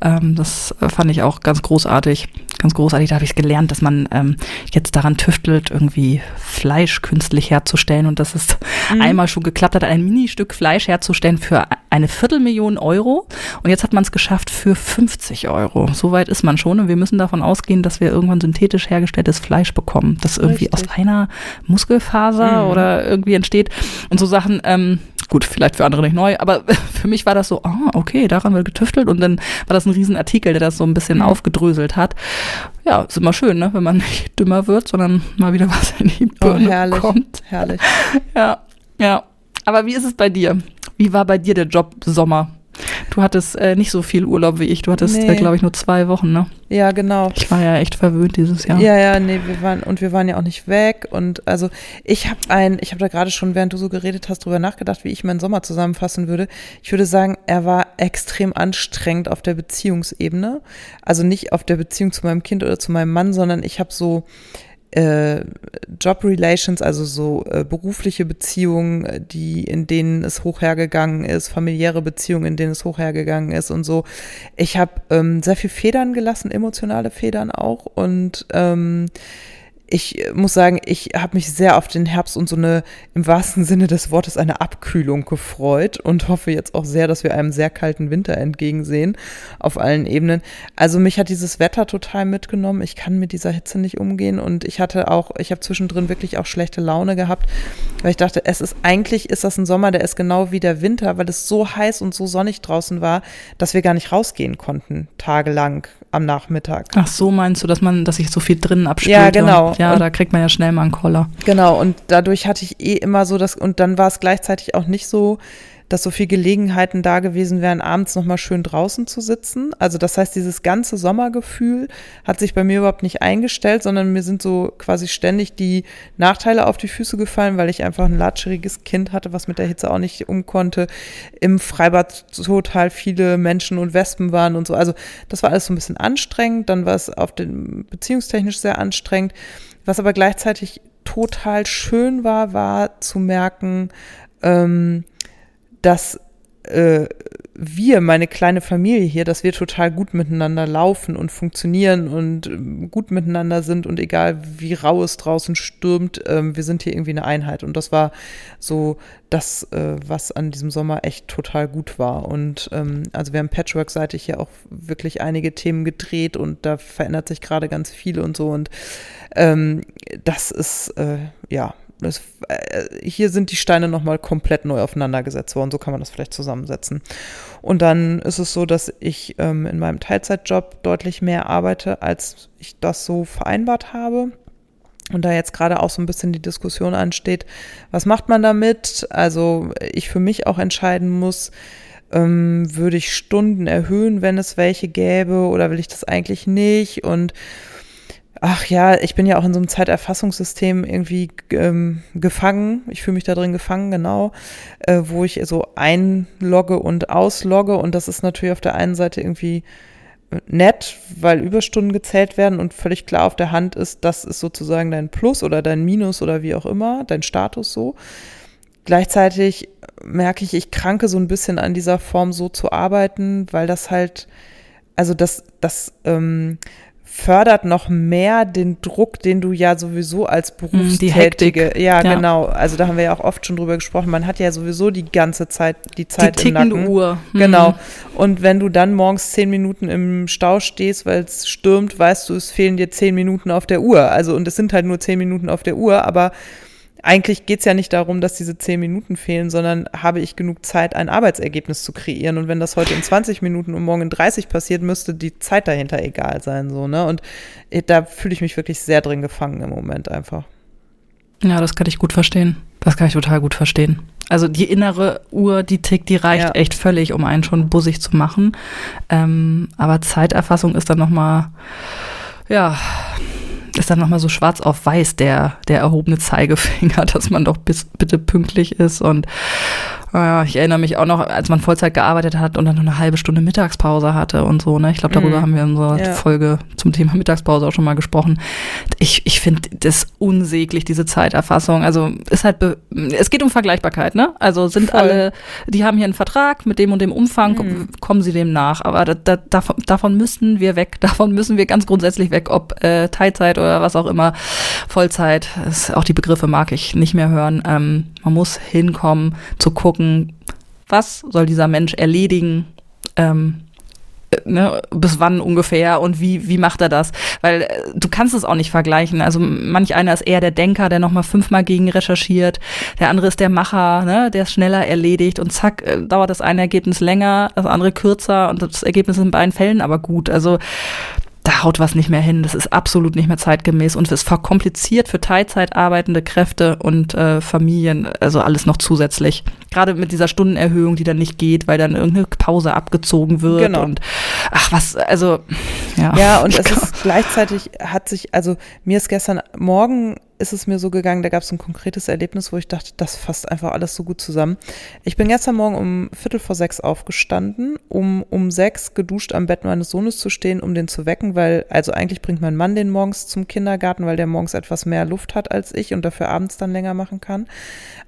Ähm, das fand ich auch ganz großartig. Ganz großartig, da habe ich gelernt, dass man ähm, jetzt daran tüftelt, irgendwie Fleisch künstlich herzustellen und dass es Mhm. einmal schon geklappt hat, ein Ministück Fleisch herzustellen für eine Viertelmillion Euro. Und jetzt hat man es geschafft für 50 Euro. So weit ist man schon. Und wir müssen davon ausgehen, dass wir irgendwann synthetisch hergestelltes Fleisch bekommen, das irgendwie Richtig. aus einer Muskelfaser Mhm. oder irgendwie entsteht. Und so Sachen ähm, gut, vielleicht für andere nicht neu, aber für mich war das so, ah, okay, daran wird getüftelt und dann war das ein Riesenartikel, der das so ein bisschen mhm. aufgedröselt hat. Ja, ist immer schön, ne, wenn man nicht dümmer wird, sondern mal wieder was in die oh, Birne oh, herrlich, kommt. Herrlich. Ja, ja. Aber wie ist es bei dir? Wie war bei dir der Job Sommer? Du hattest äh, nicht so viel Urlaub wie ich. Du hattest, nee. äh, glaube ich, nur zwei Wochen, ne? Ja, genau. Ich war ja echt verwöhnt dieses Jahr. Ja, ja, nee, wir waren und wir waren ja auch nicht weg und also ich habe ein, ich habe da gerade schon, während du so geredet hast, drüber nachgedacht, wie ich meinen Sommer zusammenfassen würde. Ich würde sagen, er war extrem anstrengend auf der Beziehungsebene, also nicht auf der Beziehung zu meinem Kind oder zu meinem Mann, sondern ich habe so äh, Job Relations, also so äh, berufliche Beziehungen, die in denen es hochhergegangen ist, familiäre Beziehungen, in denen es hochhergegangen ist und so. Ich habe ähm, sehr viel Federn gelassen, emotionale Federn auch und ähm, ich muss sagen, ich habe mich sehr auf den Herbst und so eine, im wahrsten Sinne des Wortes, eine Abkühlung gefreut und hoffe jetzt auch sehr, dass wir einem sehr kalten Winter entgegensehen auf allen Ebenen. Also mich hat dieses Wetter total mitgenommen. Ich kann mit dieser Hitze nicht umgehen und ich hatte auch, ich habe zwischendrin wirklich auch schlechte Laune gehabt, weil ich dachte, es ist eigentlich, ist das ein Sommer, der ist genau wie der Winter, weil es so heiß und so sonnig draußen war, dass wir gar nicht rausgehen konnten, tagelang am Nachmittag. Ach so, meinst du, dass man, dass sich so viel drinnen abspielt? Ja, genau. Ja, und, da kriegt man ja schnell mal einen Koller. Genau, und dadurch hatte ich eh immer so das, und dann war es gleichzeitig auch nicht so, dass so viel Gelegenheiten da gewesen wären, abends nochmal schön draußen zu sitzen. Also das heißt, dieses ganze Sommergefühl hat sich bei mir überhaupt nicht eingestellt, sondern mir sind so quasi ständig die Nachteile auf die Füße gefallen, weil ich einfach ein latscheriges Kind hatte, was mit der Hitze auch nicht um konnte. Im Freibad total viele Menschen und Wespen waren und so. Also das war alles so ein bisschen anstrengend. Dann war es auf den beziehungstechnisch sehr anstrengend. Was aber gleichzeitig total schön war, war zu merken, ähm, dass äh, wir, meine kleine Familie hier, dass wir total gut miteinander laufen und funktionieren und äh, gut miteinander sind und egal wie rau es draußen stürmt, äh, wir sind hier irgendwie eine Einheit. Und das war so das, äh, was an diesem Sommer echt total gut war. Und ähm, also wir haben patchwork-seitig hier auch wirklich einige Themen gedreht und da verändert sich gerade ganz viel und so. Und ähm, das ist, äh, ja, das, äh, hier sind die Steine nochmal komplett neu aufeinander gesetzt worden. So kann man das vielleicht zusammensetzen. Und dann ist es so, dass ich ähm, in meinem Teilzeitjob deutlich mehr arbeite, als ich das so vereinbart habe. Und da jetzt gerade auch so ein bisschen die Diskussion ansteht, was macht man damit? Also ich für mich auch entscheiden muss, ähm, würde ich Stunden erhöhen, wenn es welche gäbe, oder will ich das eigentlich nicht? Und ach ja, ich bin ja auch in so einem Zeiterfassungssystem irgendwie ähm, gefangen. Ich fühle mich da drin gefangen, genau, äh, wo ich so einlogge und auslogge. Und das ist natürlich auf der einen Seite irgendwie äh, nett, weil Überstunden gezählt werden und völlig klar auf der Hand ist, das ist sozusagen dein Plus oder dein Minus oder wie auch immer, dein Status so. Gleichzeitig merke ich, ich kranke so ein bisschen an dieser Form so zu arbeiten, weil das halt, also das, das, ähm, fördert noch mehr den Druck, den du ja sowieso als hm, Berufstätige, ja, ja, genau, also da haben wir ja auch oft schon drüber gesprochen, man hat ja sowieso die ganze Zeit die Zeit die im Nacken. Uhr. Mhm. Genau. Und wenn du dann morgens zehn Minuten im Stau stehst, weil es stürmt, weißt du, es fehlen dir zehn Minuten auf der Uhr. Also und es sind halt nur zehn Minuten auf der Uhr, aber eigentlich geht es ja nicht darum, dass diese zehn Minuten fehlen, sondern habe ich genug Zeit, ein Arbeitsergebnis zu kreieren. Und wenn das heute in 20 Minuten und morgen in 30 passiert, müsste die Zeit dahinter egal sein. So, ne? Und äh, da fühle ich mich wirklich sehr drin gefangen im Moment einfach. Ja, das kann ich gut verstehen. Das kann ich total gut verstehen. Also die innere Uhr, die tickt, die reicht ja. echt völlig, um einen schon bussig zu machen. Ähm, aber Zeiterfassung ist dann nochmal, ja, ist dann nochmal so schwarz auf weiß der, der erhobene Zeigefinger, dass man doch bis, bitte pünktlich ist und ja, ich erinnere mich auch noch, als man Vollzeit gearbeitet hat und dann noch eine halbe Stunde Mittagspause hatte und so. Ne? Ich glaube, darüber mhm. haben wir in unserer ja. Folge zum Thema Mittagspause auch schon mal gesprochen. Ich, ich finde das unsäglich, diese Zeiterfassung. Also ist halt, es geht um Vergleichbarkeit, ne? Also sind Voll. alle, die haben hier einen Vertrag mit dem und dem Umfang, mhm. kommen sie dem nach. Aber da, da, davon, davon müssen wir weg. Davon müssen wir ganz grundsätzlich weg, ob äh, Teilzeit oder was auch immer, Vollzeit. Ist, auch die Begriffe mag ich nicht mehr hören. Ähm, man muss hinkommen, zu gucken, was soll dieser Mensch erledigen, ähm, ne, bis wann ungefähr und wie, wie macht er das? Weil äh, du kannst es auch nicht vergleichen. Also manch einer ist eher der Denker, der nochmal fünfmal gegen recherchiert. Der andere ist der Macher, ne, der es schneller erledigt und zack, äh, dauert das eine Ergebnis länger, das andere kürzer und das Ergebnis ist in beiden Fällen aber gut. Also da haut was nicht mehr hin. Das ist absolut nicht mehr zeitgemäß und es ist verkompliziert für Teilzeit arbeitende Kräfte und äh, Familien, also alles noch zusätzlich. Gerade mit dieser Stundenerhöhung, die dann nicht geht, weil dann irgendeine Pause abgezogen wird Genau. und ach was, also ja. Ja, und es ist gleichzeitig hat sich, also mir ist gestern Morgen ist es mir so gegangen, da gab es ein konkretes Erlebnis, wo ich dachte, das fasst einfach alles so gut zusammen. Ich bin gestern Morgen um Viertel vor sechs aufgestanden, um um sechs geduscht am Bett meines Sohnes zu stehen, um den zu wecken, weil, also eigentlich bringt mein Mann den morgens zum Kindergarten, weil der morgens etwas mehr Luft hat als ich und dafür abends dann länger machen kann.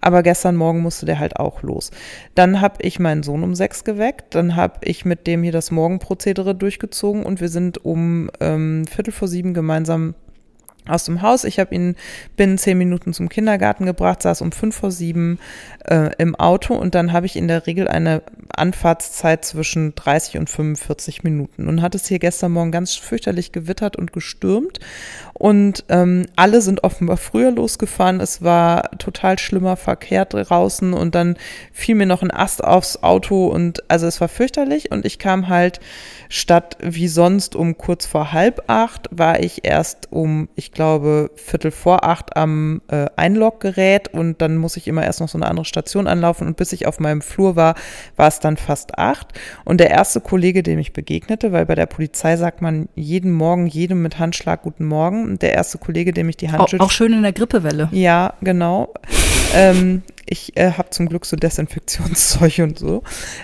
Aber gestern Morgen musste der halt auch los. Dann habe ich meinen Sohn um sechs geweckt, dann habe ich mit dem hier das Morgenprozedere durchgezogen und wir sind um ähm, Viertel vor sieben gemeinsam aus dem Haus. Ich habe ihn binnen zehn Minuten zum Kindergarten gebracht, saß um fünf vor sieben äh, im Auto und dann habe ich in der Regel eine Anfahrtszeit zwischen 30 und 45 Minuten. Nun hat es hier gestern Morgen ganz fürchterlich gewittert und gestürmt und ähm, alle sind offenbar früher losgefahren. Es war total schlimmer Verkehr draußen und dann fiel mir noch ein Ast aufs Auto und also es war fürchterlich und ich kam halt statt wie sonst um kurz vor halb acht, war ich erst um, ich glaube, Viertel vor acht am äh, Einloggerät und dann muss ich immer erst noch so eine andere Station anlaufen und bis ich auf meinem Flur war, war es dann fast acht. Und der erste Kollege, dem ich begegnete, weil bei der Polizei sagt man jeden Morgen jedem mit Handschlag Guten Morgen. Der erste Kollege, dem ich die Hand schüttelte, auch schön in der Grippewelle. ja, genau. ähm, ich äh, habe zum Glück so Desinfektionszeug und so.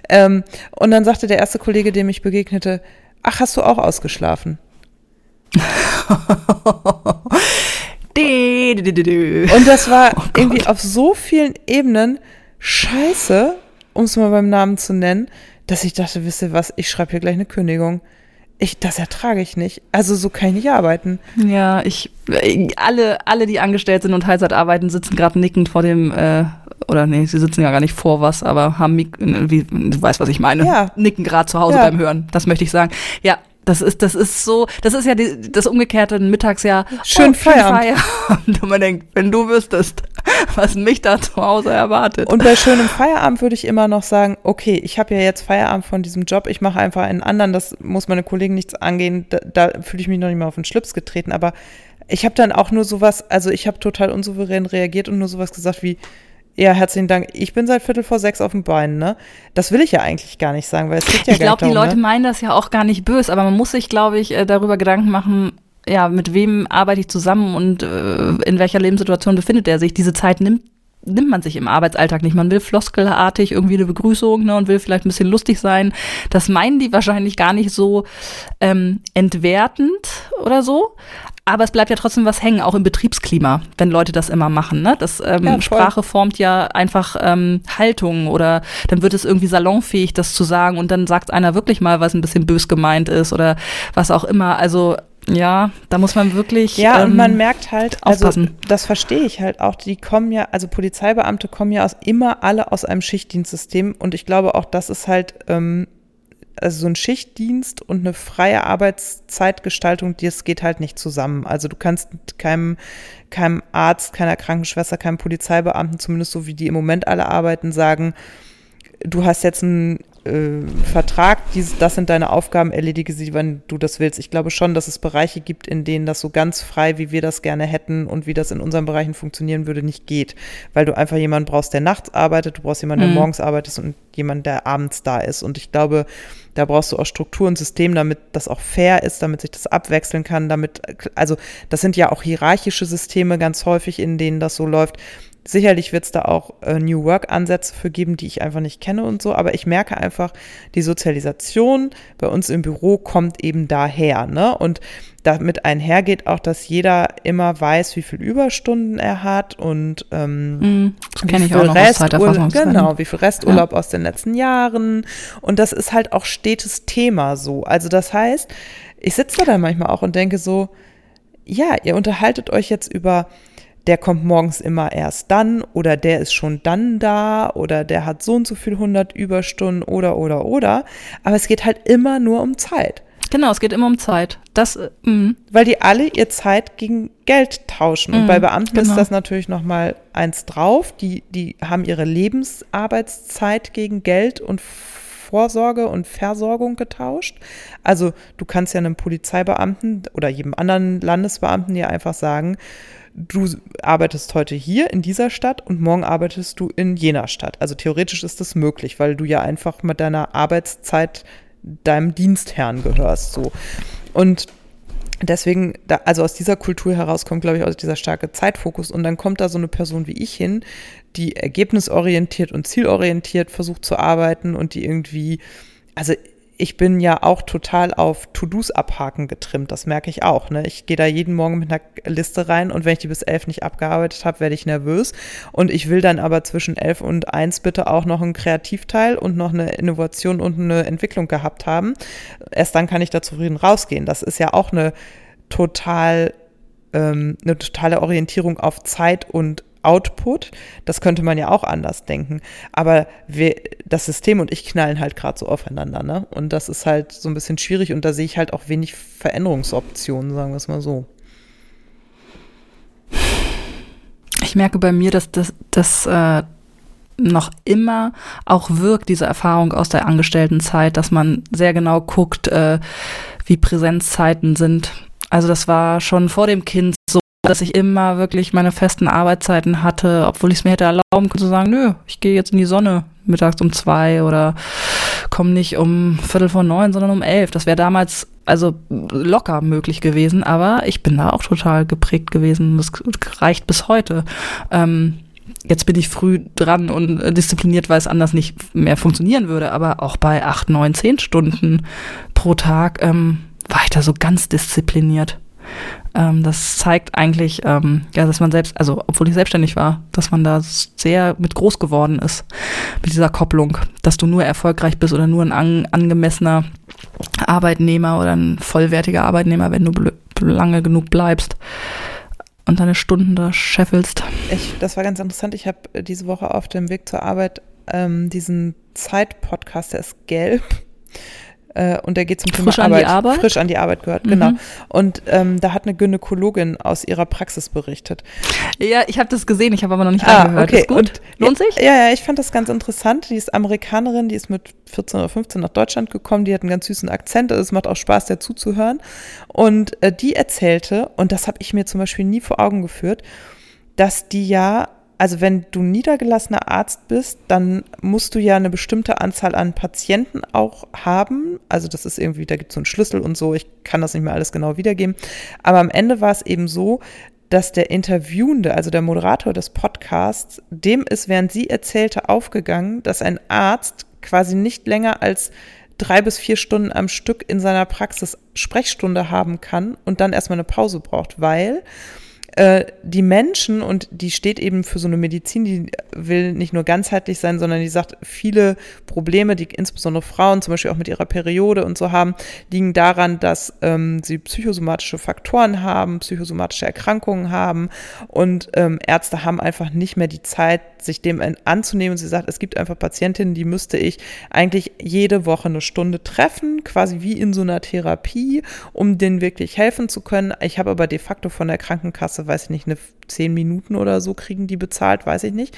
Ähm, und dann sagte der erste Kollege, dem ich begegnete, ach, hast du auch ausgeschlafen? Und das war Oh irgendwie auf so vielen Ebenen scheiße, um es mal beim Namen zu nennen, dass ich dachte, wisst ihr was, ich schreibe hier gleich eine Kündigung. Ich, das ertrage ich nicht. Also so kann ich nicht arbeiten. Ja, ich alle, alle, die angestellt sind und Teilzeit arbeiten, sitzen gerade nickend vor dem, äh, oder nee, sie sitzen ja gar nicht vor was, aber haben, Mik wie, du weißt, was ich meine, Ja. nicken gerade zu Hause Ja. beim Hören, das möchte ich sagen. Ja, das ist, das ist so, das ist ja die, das umgekehrte Mittagsjahr. Schön Feierabend. Feierabend. Und man denkt, wenn du wüsstest, was mich da zu Hause erwartet. Und bei schönem Feierabend würde ich immer noch sagen, okay, ich habe ja jetzt Feierabend von diesem Job, ich mache einfach einen anderen, das muss meine Kollegen nichts angehen, da, da fühle ich mich noch nicht mal auf den Schlips getreten, aber ich habe dann auch nur sowas, also ich habe total unsouverän reagiert und nur sowas gesagt wie, ja, herzlichen Dank, ich bin seit Viertel vor sechs auf dem Bein, ne? Das will ich ja eigentlich gar nicht sagen, weil es geht ja ich glaube, die Leute ne? meinen das ja auch gar nicht böse, aber man muss sich, glaube ich, äh, darüber Gedanken machen, ja, mit wem arbeite ich zusammen und äh, in welcher Lebenssituation befindet er sich. Diese Zeit nimmt nimmt man sich im Arbeitsalltag nicht. Man will floskelartig irgendwie eine Begrüßung ne, und will vielleicht ein bisschen lustig sein. Das meinen die wahrscheinlich gar nicht so ähm, entwertend oder so. Aber es bleibt ja trotzdem was hängen, auch im Betriebsklima, wenn Leute das immer machen. Ne? Das ähm, Ja. Sprache formt ja einfach ähm, Haltung oder dann wird es irgendwie salonfähig, das zu sagen und dann sagt einer wirklich mal, was ein bisschen bös gemeint ist oder was auch immer. Also ja, da muss man wirklich. Ja, ähm, und man merkt halt, also aufpassen. das verstehe ich halt auch, die kommen ja, also Polizeibeamte kommen ja aus immer alle aus einem Schichtdienstsystem und ich glaube auch, das ist halt ähm, also so ein Schichtdienst und eine freie Arbeitszeitgestaltung, das geht halt nicht zusammen. Also du kannst keinem, keinem Arzt, keiner Krankenschwester, keinem Polizeibeamten, zumindest so wie die im Moment alle arbeiten, sagen, du hast jetzt einen äh, Vertrag, dies, das sind deine Aufgaben, erledige sie, wenn du das willst. Ich glaube schon, dass es Bereiche gibt, in denen das so ganz frei, wie wir das gerne hätten und wie das in unseren Bereichen funktionieren würde, nicht geht. Weil du einfach jemanden brauchst, der nachts arbeitet, du brauchst jemanden, der Mhm. morgens arbeitet und jemanden, der abends da ist. Und ich glaube, da brauchst du auch Struktur und System, damit das auch fair ist, damit sich das abwechseln kann, damit, also das sind ja auch hierarchische Systeme ganz häufig, in denen das so läuft. Sicherlich wird es da auch äh, New Work-Ansätze für geben, die ich einfach nicht kenne und so, aber ich merke einfach, die Sozialisation bei uns im Büro kommt eben daher, ne? Und damit einhergeht auch, dass jeder immer weiß, wie viel Überstunden er hat und ähm, mh, das kenne wie ich auch noch aus. Genau, wie viel Resturlaub aus den letzten Jahren. Und das ist halt auch stetes Thema so. Also das heißt, ich sitze da dann manchmal auch und denke so, ja, ihr unterhaltet euch jetzt über der kommt morgens immer erst dann oder der ist schon dann da oder der hat so und so viel 100 Überstunden oder, oder, oder. Aber es geht halt immer nur um Zeit. Genau, es geht immer um Zeit. Das, mh. Weil die alle ihr Zeit gegen Geld tauschen. Und mhm, bei Beamten genau. ist das natürlich nochmal eins drauf. Die, die haben ihre Lebensarbeitszeit gegen Geld und Vorsorge und Versorgung getauscht. Also du kannst ja einem Polizeibeamten oder jedem anderen Landesbeamten ja einfach sagen, du arbeitest heute hier in dieser Stadt und morgen arbeitest du in jener Stadt. Also theoretisch ist das möglich, weil du ja einfach mit deiner Arbeitszeit deinem Dienstherrn gehörst. So. Und deswegen, da, also aus dieser Kultur heraus kommt, glaube ich, auch dieser starke Zeitfokus. Und dann kommt da so eine Person wie ich hin, die ergebnisorientiert und zielorientiert versucht zu arbeiten und die irgendwie, also ich bin ja auch total auf To-Dos abhaken getrimmt, das merke ich auch. Ne? Ich gehe da jeden Morgen mit einer Liste rein und wenn ich die bis elf nicht abgearbeitet habe, werde ich nervös. Und ich will dann aber zwischen elf und eins bitte auch noch einen Kreativteil und noch eine Innovation und eine Entwicklung gehabt haben. Erst dann kann ich da zufrieden rausgehen. Das ist ja auch eine total ähm, eine totale Orientierung auf Zeit und Output. Das könnte man ja auch anders denken. Aber wir, das System und ich knallen halt gerade so aufeinander. Ne? Und das ist halt so ein bisschen schwierig und da sehe ich halt auch wenig Veränderungsoptionen, sagen wir es mal so. Ich merke bei mir, dass das, das äh, noch immer auch wirkt, diese Erfahrung aus der Angestelltenzeit, dass man sehr genau guckt, äh, wie Präsenzzeiten sind. Also das war schon vor dem Kind dass ich immer wirklich meine festen Arbeitszeiten hatte, obwohl ich es mir hätte erlauben können zu sagen, nö, ich gehe jetzt in die Sonne mittags um zwei oder komme nicht um Viertel vor neun, sondern um elf. Das wäre damals also locker möglich gewesen, aber ich bin da auch total geprägt gewesen. Das reicht bis heute. Ähm, jetzt bin ich früh dran und diszipliniert, weil es anders nicht mehr funktionieren würde, aber auch bei acht, neun, zehn Stunden pro Tag ähm, war ich da so ganz diszipliniert. Ähm, das zeigt eigentlich, ähm, ja, dass man selbst, also obwohl ich selbstständig war, dass man da sehr mit groß geworden ist mit dieser Kopplung, dass du nur erfolgreich bist oder nur ein an, angemessener Arbeitnehmer oder ein vollwertiger Arbeitnehmer, wenn du lange genug bleibst und deine Stunden da scheffelst. Ich, das war ganz interessant. Ich habe diese Woche auf dem Weg zur Arbeit ähm, diesen Zeit-Podcast, der ist gelb äh, und der geht zum Thema frisch Arbeit, an die Arbeit. Frisch an die Arbeit gehört, mhm. genau. Und ähm, da hat eine Gynäkologin aus ihrer Praxis berichtet. Ja, ich habe das gesehen, ich habe aber noch nicht ah, angehört. Okay. Ist gut? Und, Lohnt sich? Ja, ja, ich fand das ganz interessant. Die ist Amerikanerin, die ist mit 14 oder 15 nach Deutschland gekommen, die hat einen ganz süßen Akzent, also es macht auch Spaß, der zuzuhören. Und äh, die erzählte, und das habe ich mir zum Beispiel nie vor Augen geführt, dass die ja also wenn du niedergelassener Arzt bist, dann musst du ja eine bestimmte Anzahl an Patienten auch haben. Also das ist irgendwie, da gibt es so einen Schlüssel und so, ich kann das nicht mehr alles genau wiedergeben. Aber am Ende war es eben so, dass der Interviewende, also der Moderator des Podcasts, dem ist, während sie erzählte, aufgegangen, dass ein Arzt quasi nicht länger als drei bis vier Stunden am Stück in seiner Praxis Sprechstunde haben kann und dann erstmal eine Pause braucht, weil äh, die Menschen, und die steht eben für so eine Medizin, die will nicht nur ganzheitlich sein, sondern die sagt, viele Probleme, die insbesondere Frauen zum Beispiel auch mit ihrer Periode und so haben, liegen daran, dass ähm, sie psychosomatische Faktoren haben, psychosomatische Erkrankungen haben und ähm, Ärzte haben einfach nicht mehr die Zeit, sich dem anzunehmen. Sie sagt, es gibt einfach Patientinnen, die müsste ich eigentlich jede Woche eine Stunde treffen, quasi wie in so einer Therapie, um denen wirklich helfen zu können. Ich habe aber de facto von der Krankenkasse weiß ich nicht, eine zehn Minuten oder so kriegen die bezahlt, weiß ich nicht.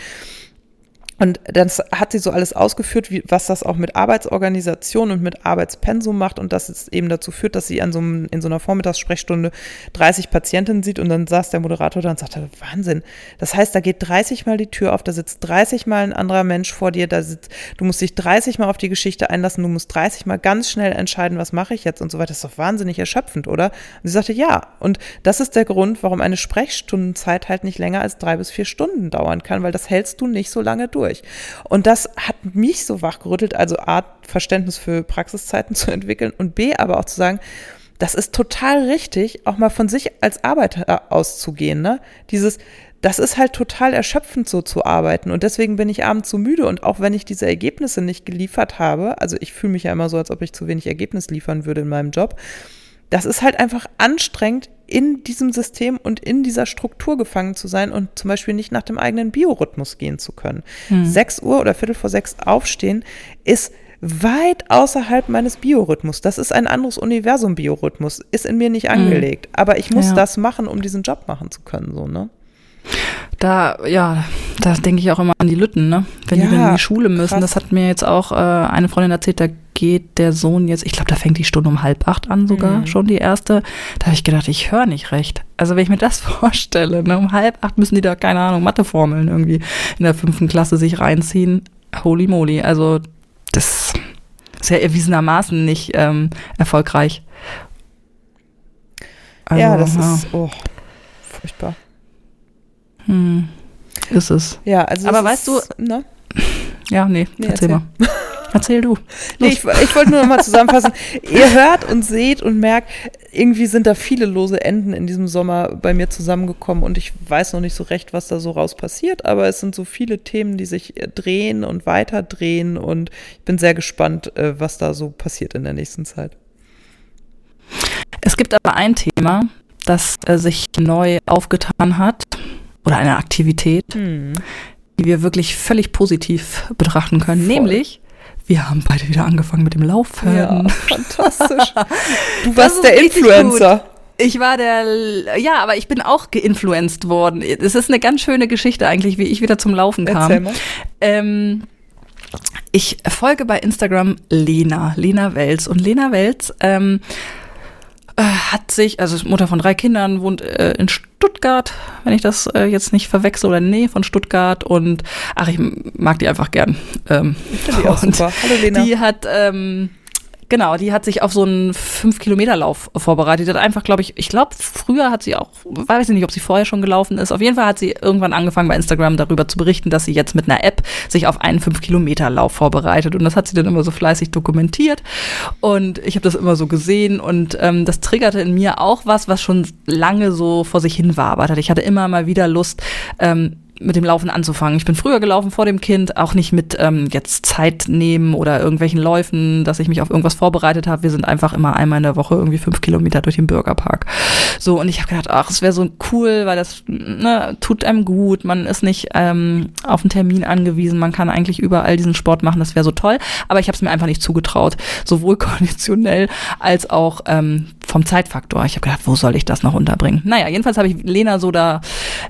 Und dann hat sie so alles ausgeführt, wie, was das auch mit Arbeitsorganisation und mit Arbeitspensum macht und dass es eben dazu führt, dass sie an so einem, in so einer Vormittagssprechstunde 30 Patientinnen sieht und dann saß der Moderator da und sagte, Wahnsinn. Das heißt, da geht 30 Mal die Tür auf, da sitzt 30 Mal ein anderer Mensch vor dir, da sitzt, du musst dich 30 Mal auf die Geschichte einlassen, du musst 30 Mal ganz schnell entscheiden, was mache ich jetzt und so weiter. Das ist doch wahnsinnig erschöpfend, oder? Und sie sagte, ja. Und das ist der Grund, warum eine Sprechstundenzeit halt nicht länger als drei bis vier Stunden dauern kann, weil das hältst du nicht so lange durch durch. Und das hat mich so wachgerüttelt, also A, Verständnis für Praxiszeiten zu entwickeln und B, aber auch zu sagen, das ist total richtig, auch mal von sich als Arbeiter auszugehen. Ne? Dieses, das ist halt total erschöpfend so zu arbeiten und deswegen bin ich abends so müde und auch wenn ich diese Ergebnisse nicht geliefert habe, also ich fühle mich ja immer so, als ob ich zu wenig Ergebnis liefern würde in meinem Job, das ist halt einfach anstrengend, in diesem System und in dieser Struktur gefangen zu sein und zum Beispiel nicht nach dem eigenen Biorhythmus gehen zu können. Hm. 6 Uhr oder Viertel vor sechs aufstehen ist weit außerhalb meines Biorhythmus. Das ist ein anderes Universum Biorhythmus, ist in mir nicht hm. angelegt. Aber ich muss ja. das machen, um diesen Job machen zu können, so, ne? Da, ja, da denke ich auch immer an die Lütten, ne? Wenn ja, die dann in die Schule müssen. Krass. Das hat mir jetzt auch äh, eine Freundin erzählt, da geht der Sohn jetzt, ich glaube, da fängt die Stunde um halb acht an sogar, mhm. schon die erste. Da habe ich gedacht, ich höre nicht recht. Also wenn ich mir das vorstelle, ne, um halb acht müssen die da, keine Ahnung, Matheformeln irgendwie in der fünften Klasse sich reinziehen. Holy moly. Also das ist ja erwiesenermaßen nicht ähm, erfolgreich. Also, ja, das ja. ist oh, furchtbar. Hm, ist es. Ja, also. Aber weißt ist, du. Ne? Ja, nee, nee erzähl, erzähl, mal. Erzähl du. Nee, ich, ich wollte nur noch mal zusammenfassen. Ihr hört und seht und merkt, irgendwie sind da viele lose Enden in diesem Sommer bei mir zusammengekommen und ich weiß noch nicht so recht, was da so raus passiert, aber es sind so viele Themen, die sich drehen und weiter drehen und ich bin sehr gespannt, äh, was da so passiert in der nächsten Zeit. Es gibt aber ein Thema, das äh, sich neu aufgetan hat oder eine Aktivität, hm. die wir wirklich völlig positiv betrachten können, Voll. nämlich wir haben beide wieder angefangen mit dem Laufen. Ja, fantastisch. Du warst der Influencer. Ich war der, ja, aber ich bin auch geinfluenced worden. Es ist eine ganz schöne Geschichte eigentlich, wie ich wieder zum Laufen kam. Erzähl mal. Ähm, ich folge bei Instagram Lena, Lena Wels. Und Lena Wels ähm, äh, hat sich, also Mutter von drei Kindern, wohnt äh, in Stuttgart, wenn ich das äh, jetzt nicht verwechsel, oder nee, von Stuttgart. Und ach, ich mag die einfach gern. Ähm, ich die auch super. Hallo Lena. Die hat ähm, Genau, die hat sich auf so einen 5-Kilometer-Lauf vorbereitet. Die hat einfach, glaube ich, ich glaube, früher hat sie auch, weiß ich nicht, ob sie vorher schon gelaufen ist. Auf jeden Fall hat sie irgendwann angefangen bei Instagram darüber zu berichten, dass sie jetzt mit einer App sich auf einen 5-Kilometer-Lauf vorbereitet. Und das hat sie dann immer so fleißig dokumentiert. Und ich habe das immer so gesehen und ähm, das triggerte in mir auch was, was schon lange so vor sich hin war. Aber ich hatte immer mal wieder Lust, ähm, mit dem Laufen anzufangen. Ich bin früher gelaufen vor dem Kind, auch nicht mit ähm, jetzt Zeit nehmen oder irgendwelchen Läufen, dass ich mich auf irgendwas vorbereitet habe. Wir sind einfach immer einmal in der Woche irgendwie fünf Kilometer durch den Bürgerpark. So, und ich habe gedacht, ach, es wäre so cool, weil das ne, tut einem gut. Man ist nicht ähm, auf einen Termin angewiesen. Man kann eigentlich überall diesen Sport machen. Das wäre so toll. Aber ich habe es mir einfach nicht zugetraut. Sowohl konditionell als auch ähm, vom Zeitfaktor. Ich habe gedacht, wo soll ich das noch unterbringen? Naja, jedenfalls habe ich Lena so da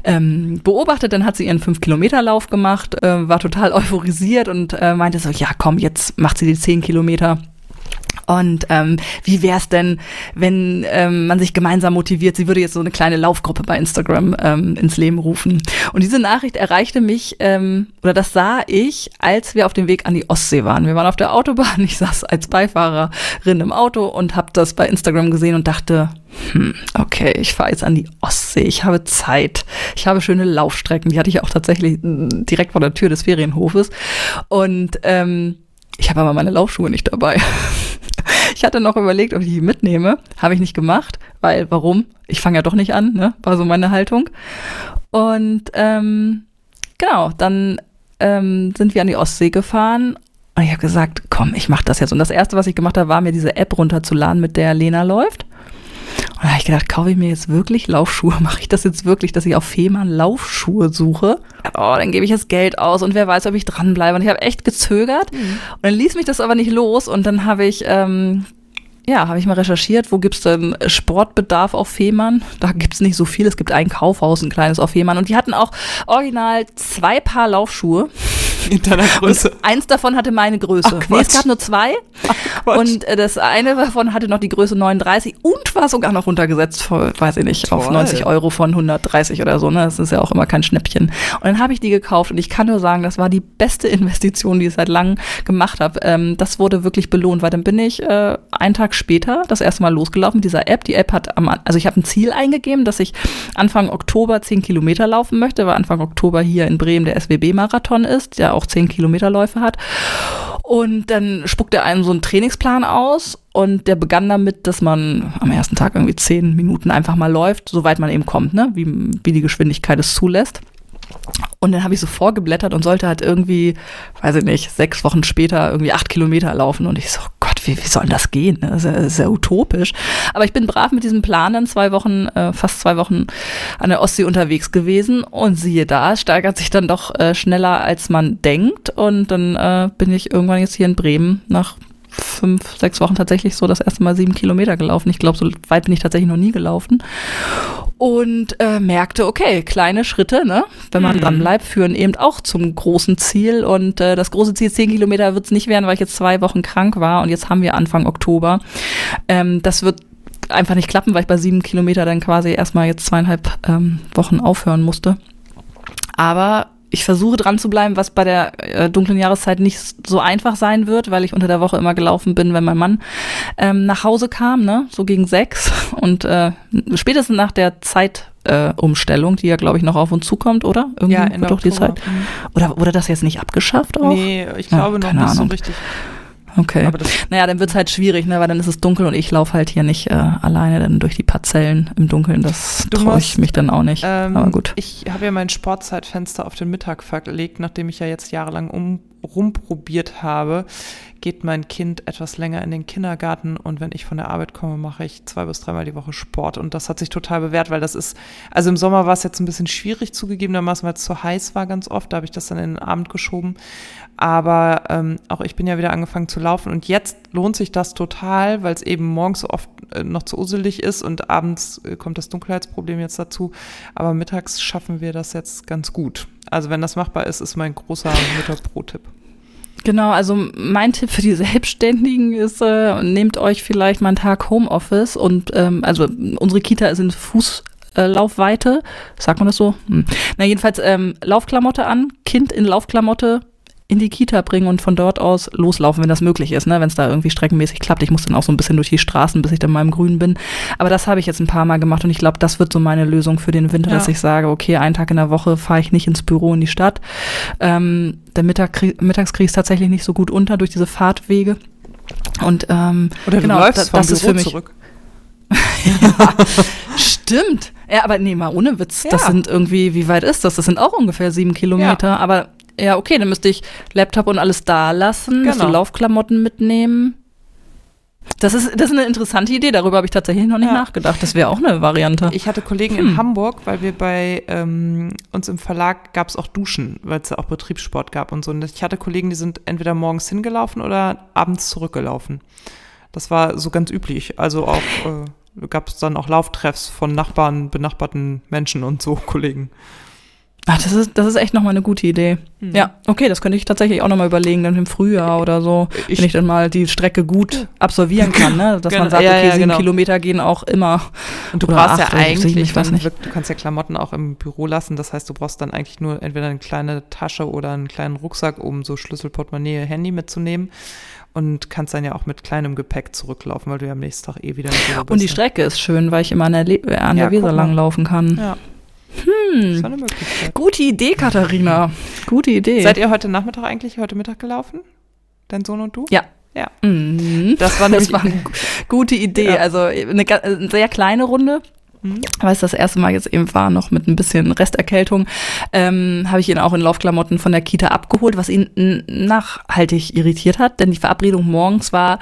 ähm, beobachtet. Dann hat sie ihren 5-Kilometer-Lauf gemacht, äh, war total euphorisiert und äh, meinte so, ja komm, jetzt macht sie die 10 Kilometer. Und ähm, wie wäre es denn, wenn ähm, man sich gemeinsam motiviert? Sie würde jetzt so eine kleine Laufgruppe bei Instagram ähm, ins Leben rufen. Und diese Nachricht erreichte mich, ähm, oder das sah ich, als wir auf dem Weg an die Ostsee waren. Wir waren auf der Autobahn, ich saß als Beifahrerin im Auto und habe das bei Instagram gesehen und dachte, hm, okay, ich fahre jetzt an die Ostsee, ich habe Zeit, ich habe schöne Laufstrecken, die hatte ich auch tatsächlich hm, direkt vor der Tür des Ferienhofes. Und ähm, ich habe aber meine Laufschuhe nicht dabei. Ich hatte noch überlegt, ob ich die mitnehme. Habe ich nicht gemacht, weil warum? Ich fange ja doch nicht an, ne? War so meine Haltung. Und ähm, genau, dann ähm, sind wir an die Ostsee gefahren und ich habe gesagt, komm, ich mache das jetzt. Und das Erste, was ich gemacht habe, war mir diese App runterzuladen, mit der Lena läuft. Und da habe ich gedacht, kaufe ich mir jetzt wirklich Laufschuhe? Mache ich das jetzt wirklich, dass ich auf Fehmarn Laufschuhe suche? Oh, dann gebe ich das Geld aus und wer weiß, ob ich dranbleibe. Und ich habe echt gezögert. Mhm. Und dann ließ mich das aber nicht los. Und dann habe ich ähm, ja, habe ich mal recherchiert, wo gibt's denn Sportbedarf auf Fehmarn? Da gibt's nicht so viel. Es gibt ein Kaufhaus, ein kleines auf Fehmarn. Und die hatten auch original zwei Paar Laufschuhe. In deiner Größe. Und eins davon hatte meine Größe. Ach, nee, es gab nur zwei. Ach, und äh, das eine davon hatte noch die Größe 39 und war sogar noch runtergesetzt, von, weiß ich nicht, Toll. auf 90 Euro von 130 oder so. Ne? Das ist ja auch immer kein Schnäppchen. Und dann habe ich die gekauft und ich kann nur sagen, das war die beste Investition, die ich seit langem gemacht habe. Ähm, das wurde wirklich belohnt, weil dann bin ich äh, einen Tag später das erste Mal losgelaufen mit dieser App. Die App hat am, also ich habe ein Ziel eingegeben, dass ich Anfang Oktober 10 Kilometer laufen möchte, weil Anfang Oktober hier in Bremen der SWB-Marathon ist, der auch 10 Kilometerläufe hat. Und dann spuckt er einen so einen Trainingsplan aus und der begann damit, dass man am ersten Tag irgendwie 10 Minuten einfach mal läuft, soweit man eben kommt, ne? wie, wie die Geschwindigkeit es zulässt. Und dann habe ich so vorgeblättert und sollte halt irgendwie, weiß ich nicht, sechs Wochen später irgendwie acht Kilometer laufen. Und ich so, Gott, wie, wie soll das gehen? Das ist, ja, das ist ja utopisch. Aber ich bin brav mit diesem Plan dann zwei Wochen, äh, fast zwei Wochen an der Ostsee unterwegs gewesen. Und siehe da, es steigert sich dann doch äh, schneller, als man denkt. Und dann äh, bin ich irgendwann jetzt hier in Bremen nach fünf, sechs Wochen tatsächlich so das erste Mal sieben Kilometer gelaufen. Ich glaube, so weit bin ich tatsächlich noch nie gelaufen. Und äh, merkte, okay, kleine Schritte, ne, wenn man mhm. dran bleibt, führen eben auch zum großen Ziel. Und äh, das große Ziel, zehn Kilometer, wird es nicht werden, weil ich jetzt zwei Wochen krank war. Und jetzt haben wir Anfang Oktober. Ähm, das wird einfach nicht klappen, weil ich bei sieben Kilometer dann quasi erstmal jetzt zweieinhalb ähm, Wochen aufhören musste. Aber ich versuche dran zu bleiben, was bei der äh, dunklen Jahreszeit nicht so einfach sein wird, weil ich unter der Woche immer gelaufen bin, wenn mein Mann ähm, nach Hause kam, ne, so gegen sechs. Und äh, spätestens nach der Zeitumstellung, äh, die ja, glaube ich, noch auf uns zukommt, oder? Irgendwie ja, in doch die Zeit. Oder wurde das jetzt nicht abgeschafft auch? Nee, ich glaube ja, noch nicht Ahnung. so richtig. Okay. naja, dann wird es halt schwierig, ne? weil dann ist es dunkel und ich laufe halt hier nicht äh, alleine dann durch die Parzellen im Dunkeln. Das traue ich mich dann auch nicht. Ähm, Aber gut. Ich habe ja mein Sportzeitfenster auf den Mittag verlegt, nachdem ich ja jetzt jahrelang um, rumprobiert habe geht mein Kind etwas länger in den Kindergarten und wenn ich von der Arbeit komme, mache ich zwei bis dreimal die Woche Sport. Und das hat sich total bewährt, weil das ist, also im Sommer war es jetzt ein bisschen schwierig zugegebenermaßen, weil es zu heiß war ganz oft, da habe ich das dann in den Abend geschoben, aber ähm, auch ich bin ja wieder angefangen zu laufen und jetzt lohnt sich das total, weil es eben morgens so oft äh, noch zu uselig ist und abends äh, kommt das Dunkelheitsproblem jetzt dazu, aber mittags schaffen wir das jetzt ganz gut. Also wenn das machbar ist, ist mein großer Mütter-Pro-Tipp. Genau, also mein Tipp für die Selbstständigen ist, äh, nehmt euch vielleicht mal einen Tag Homeoffice und ähm, also unsere Kita ist in Fußlaufweite, sagt man das so? Hm. Na jedenfalls ähm, Laufklamotte an, Kind in Laufklamotte, in die Kita bringen und von dort aus loslaufen, wenn das möglich ist, ne? wenn es da irgendwie streckenmäßig klappt. Ich muss dann auch so ein bisschen durch die Straßen, bis ich dann mal im Grün bin. Aber das habe ich jetzt ein paar Mal gemacht und ich glaube, das wird so meine Lösung für den Winter, ja. dass ich sage, okay, einen Tag in der Woche fahre ich nicht ins Büro in die Stadt. Ähm, der Mittag, mittags kriege ich es tatsächlich nicht so gut unter durch diese Fahrtwege. Und ähm, Oder genau, läufst da, das ist für mich. Zurück. ja, stimmt. Ja, aber nee, mal ohne Witz. Ja. Das sind irgendwie, wie weit ist das? Das sind auch ungefähr sieben Kilometer. Ja. Aber ja, okay, dann müsste ich Laptop und alles da lassen, genau. müsste Laufklamotten mitnehmen. Das ist, das ist eine interessante Idee, darüber habe ich tatsächlich noch nicht ja. nachgedacht. Das wäre auch eine Variante. Ich hatte Kollegen hm. in Hamburg, weil wir bei ähm, uns im Verlag gab es auch Duschen, weil es ja auch Betriebssport gab und so. Und ich hatte Kollegen, die sind entweder morgens hingelaufen oder abends zurückgelaufen. Das war so ganz üblich. Also auch äh, gab es dann auch Lauftreffs von Nachbarn, benachbarten Menschen und so, Kollegen. Ach, das ist, das ist echt nochmal eine gute Idee. Mhm. Ja, okay, das könnte ich tatsächlich auch nochmal überlegen, dann im Frühjahr oder so, ich, wenn ich dann mal die Strecke gut absolvieren kann, ne? Dass genau, man sagt, ja, okay, ja, sieben genau. Kilometer gehen auch immer. Und du brauchst ja eigentlich, ich weiß nicht. du kannst ja Klamotten auch im Büro lassen, das heißt, du brauchst dann eigentlich nur entweder eine kleine Tasche oder einen kleinen Rucksack, um so Schlüssel, Portemonnaie, Handy mitzunehmen und kannst dann ja auch mit kleinem Gepäck zurücklaufen, weil du ja am nächsten Tag eh wieder in Und die ne? Strecke ist schön, weil ich immer an der, Le an der Weser lang laufen kann. Ja. Hm. Gute Idee, Katharina. Gute Idee. Seid ihr heute Nachmittag eigentlich, heute Mittag gelaufen? Dein Sohn und du? Ja. Ja. Mhm. Das war, das war eine gute Idee. Ja. Also eine, eine, sehr kleine Runde. Mhm. Weil es das erste Mal jetzt eben war, noch mit ein bisschen Resterkältung, ähm, habe ich ihn auch in Laufklamotten von der Kita abgeholt, was ihn nachhaltig irritiert hat, denn die Verabredung morgens war,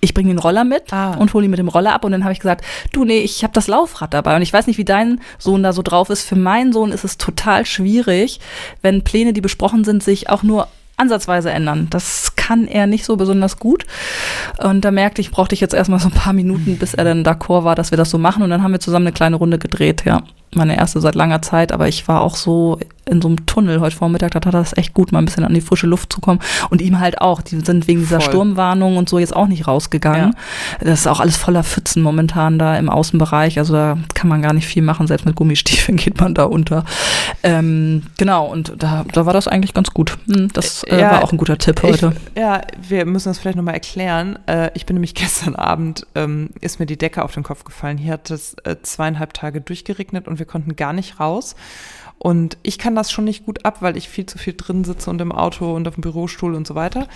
ich bringe den Roller mit ah. und hole ihn mit dem Roller ab und dann habe ich gesagt, du nee, ich habe das Laufrad dabei und ich weiß nicht, wie dein Sohn da so drauf ist. Für meinen Sohn ist es total schwierig, wenn Pläne, die besprochen sind, sich auch nur ansatzweise ändern. Das kann er nicht so besonders gut. Und da merkte ich, brauchte ich jetzt erstmal so ein paar Minuten, bis er dann d'accord war, dass wir das so machen. Und dann haben wir zusammen eine kleine Runde gedreht, ja. Meine erste seit langer Zeit, aber ich war auch so in so einem Tunnel heute Vormittag, da tat das echt gut, mal ein bisschen an die frische Luft zu kommen. Und ihm halt auch. Die sind wegen dieser Voll. Sturmwarnung und so jetzt auch nicht rausgegangen. Ja. Das ist auch alles voller Pfützen momentan da im Außenbereich. Also da kann man gar nicht viel machen. Selbst mit Gummistiefeln geht man da unter. Ähm, genau, und da, da war das eigentlich ganz gut. Hm, das äh, ja, war auch ein guter Tipp heute. Ich, ja, wir müssen das vielleicht nochmal erklären. Äh, ich bin nämlich gestern Abend, ähm, ist mir die Decke auf den Kopf gefallen. Hier hat es äh, zweieinhalb Tage durchgeregnet und wir konnten gar nicht raus. Und ich kann das schon nicht gut ab, weil ich viel zu viel drin sitze und im Auto und auf dem Bürostuhl und so weiter.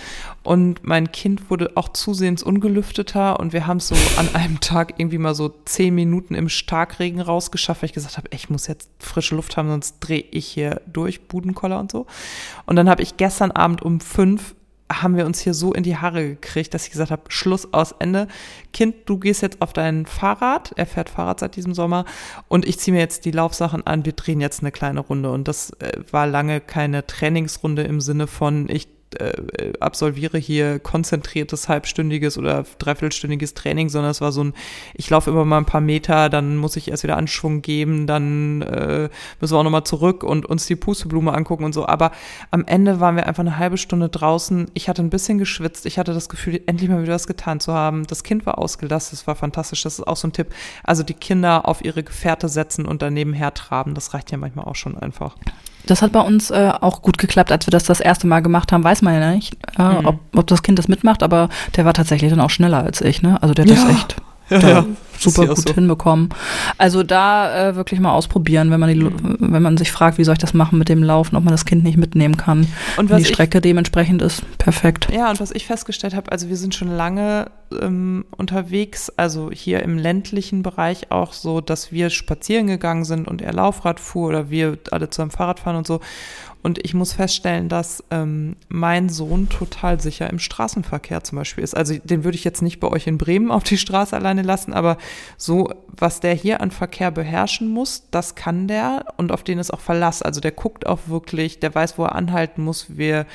Und mein Kind wurde auch zusehends ungelüfteter und wir haben es so an einem Tag irgendwie mal so zehn Minuten im Starkregen rausgeschafft, weil ich gesagt habe, ich muss jetzt frische Luft haben, sonst drehe ich hier durch, Budenkoller und so. Und dann habe ich gestern Abend um fünf haben wir uns hier so in die Haare gekriegt, dass ich gesagt habe, Schluss aus Ende. Kind, du gehst jetzt auf dein Fahrrad. Er fährt Fahrrad seit diesem Sommer. Und ich ziehe mir jetzt die Laufsachen an. Wir drehen jetzt eine kleine Runde. Und das äh, war lange keine Trainingsrunde im Sinne von, ich äh, absolviere hier konzentriertes halbstündiges oder dreiviertelstündiges Training, sondern es war so ein, ich laufe immer mal ein paar Meter, dann muss ich erst wieder Anschwung geben, dann äh, müssen wir auch nochmal zurück und uns die Pusteblume angucken und so. Aber am Ende waren wir einfach eine halbe Stunde draußen. Ich hatte ein bisschen geschwitzt. Ich hatte das Gefühl, endlich mal wieder was getan zu haben. Das Kind war ausgelastet. Das war fantastisch. Das ist auch so ein Tipp. Also die Kinder auf ihre Gefährte setzen und daneben hertraben. Das reicht ja manchmal auch schon einfach. Das hat bei uns äh, auch gut geklappt, als wir das das erste Mal gemacht haben. Weiß man ja nicht, äh, mhm. ob, ob das Kind das mitmacht, aber der war tatsächlich dann auch schneller als ich. Ne? Also der hat ja. das echt ja, ja super gut so. hinbekommen. Also da äh, wirklich mal ausprobieren, wenn man die, mhm. wenn man sich fragt, wie soll ich das machen mit dem Laufen, ob man das Kind nicht mitnehmen kann. Und was die Strecke dementsprechend ist perfekt. Ja, und was ich festgestellt habe, also wir sind schon lange ähm, unterwegs, also hier im ländlichen Bereich auch so, dass wir spazieren gegangen sind und er Laufrad fuhr oder wir alle zusammen Fahrrad fahren und so. Und ich muss feststellen, dass ähm, mein Sohn total sicher im Straßenverkehr zum Beispiel ist. Also den würde ich jetzt nicht bei euch in Bremen auf die Straße alleine lassen, aber so, was der hier an Verkehr beherrschen muss, das kann der und auf den ist auch Verlass. Also der guckt auch wirklich, der weiß, wo er anhalten muss. Wir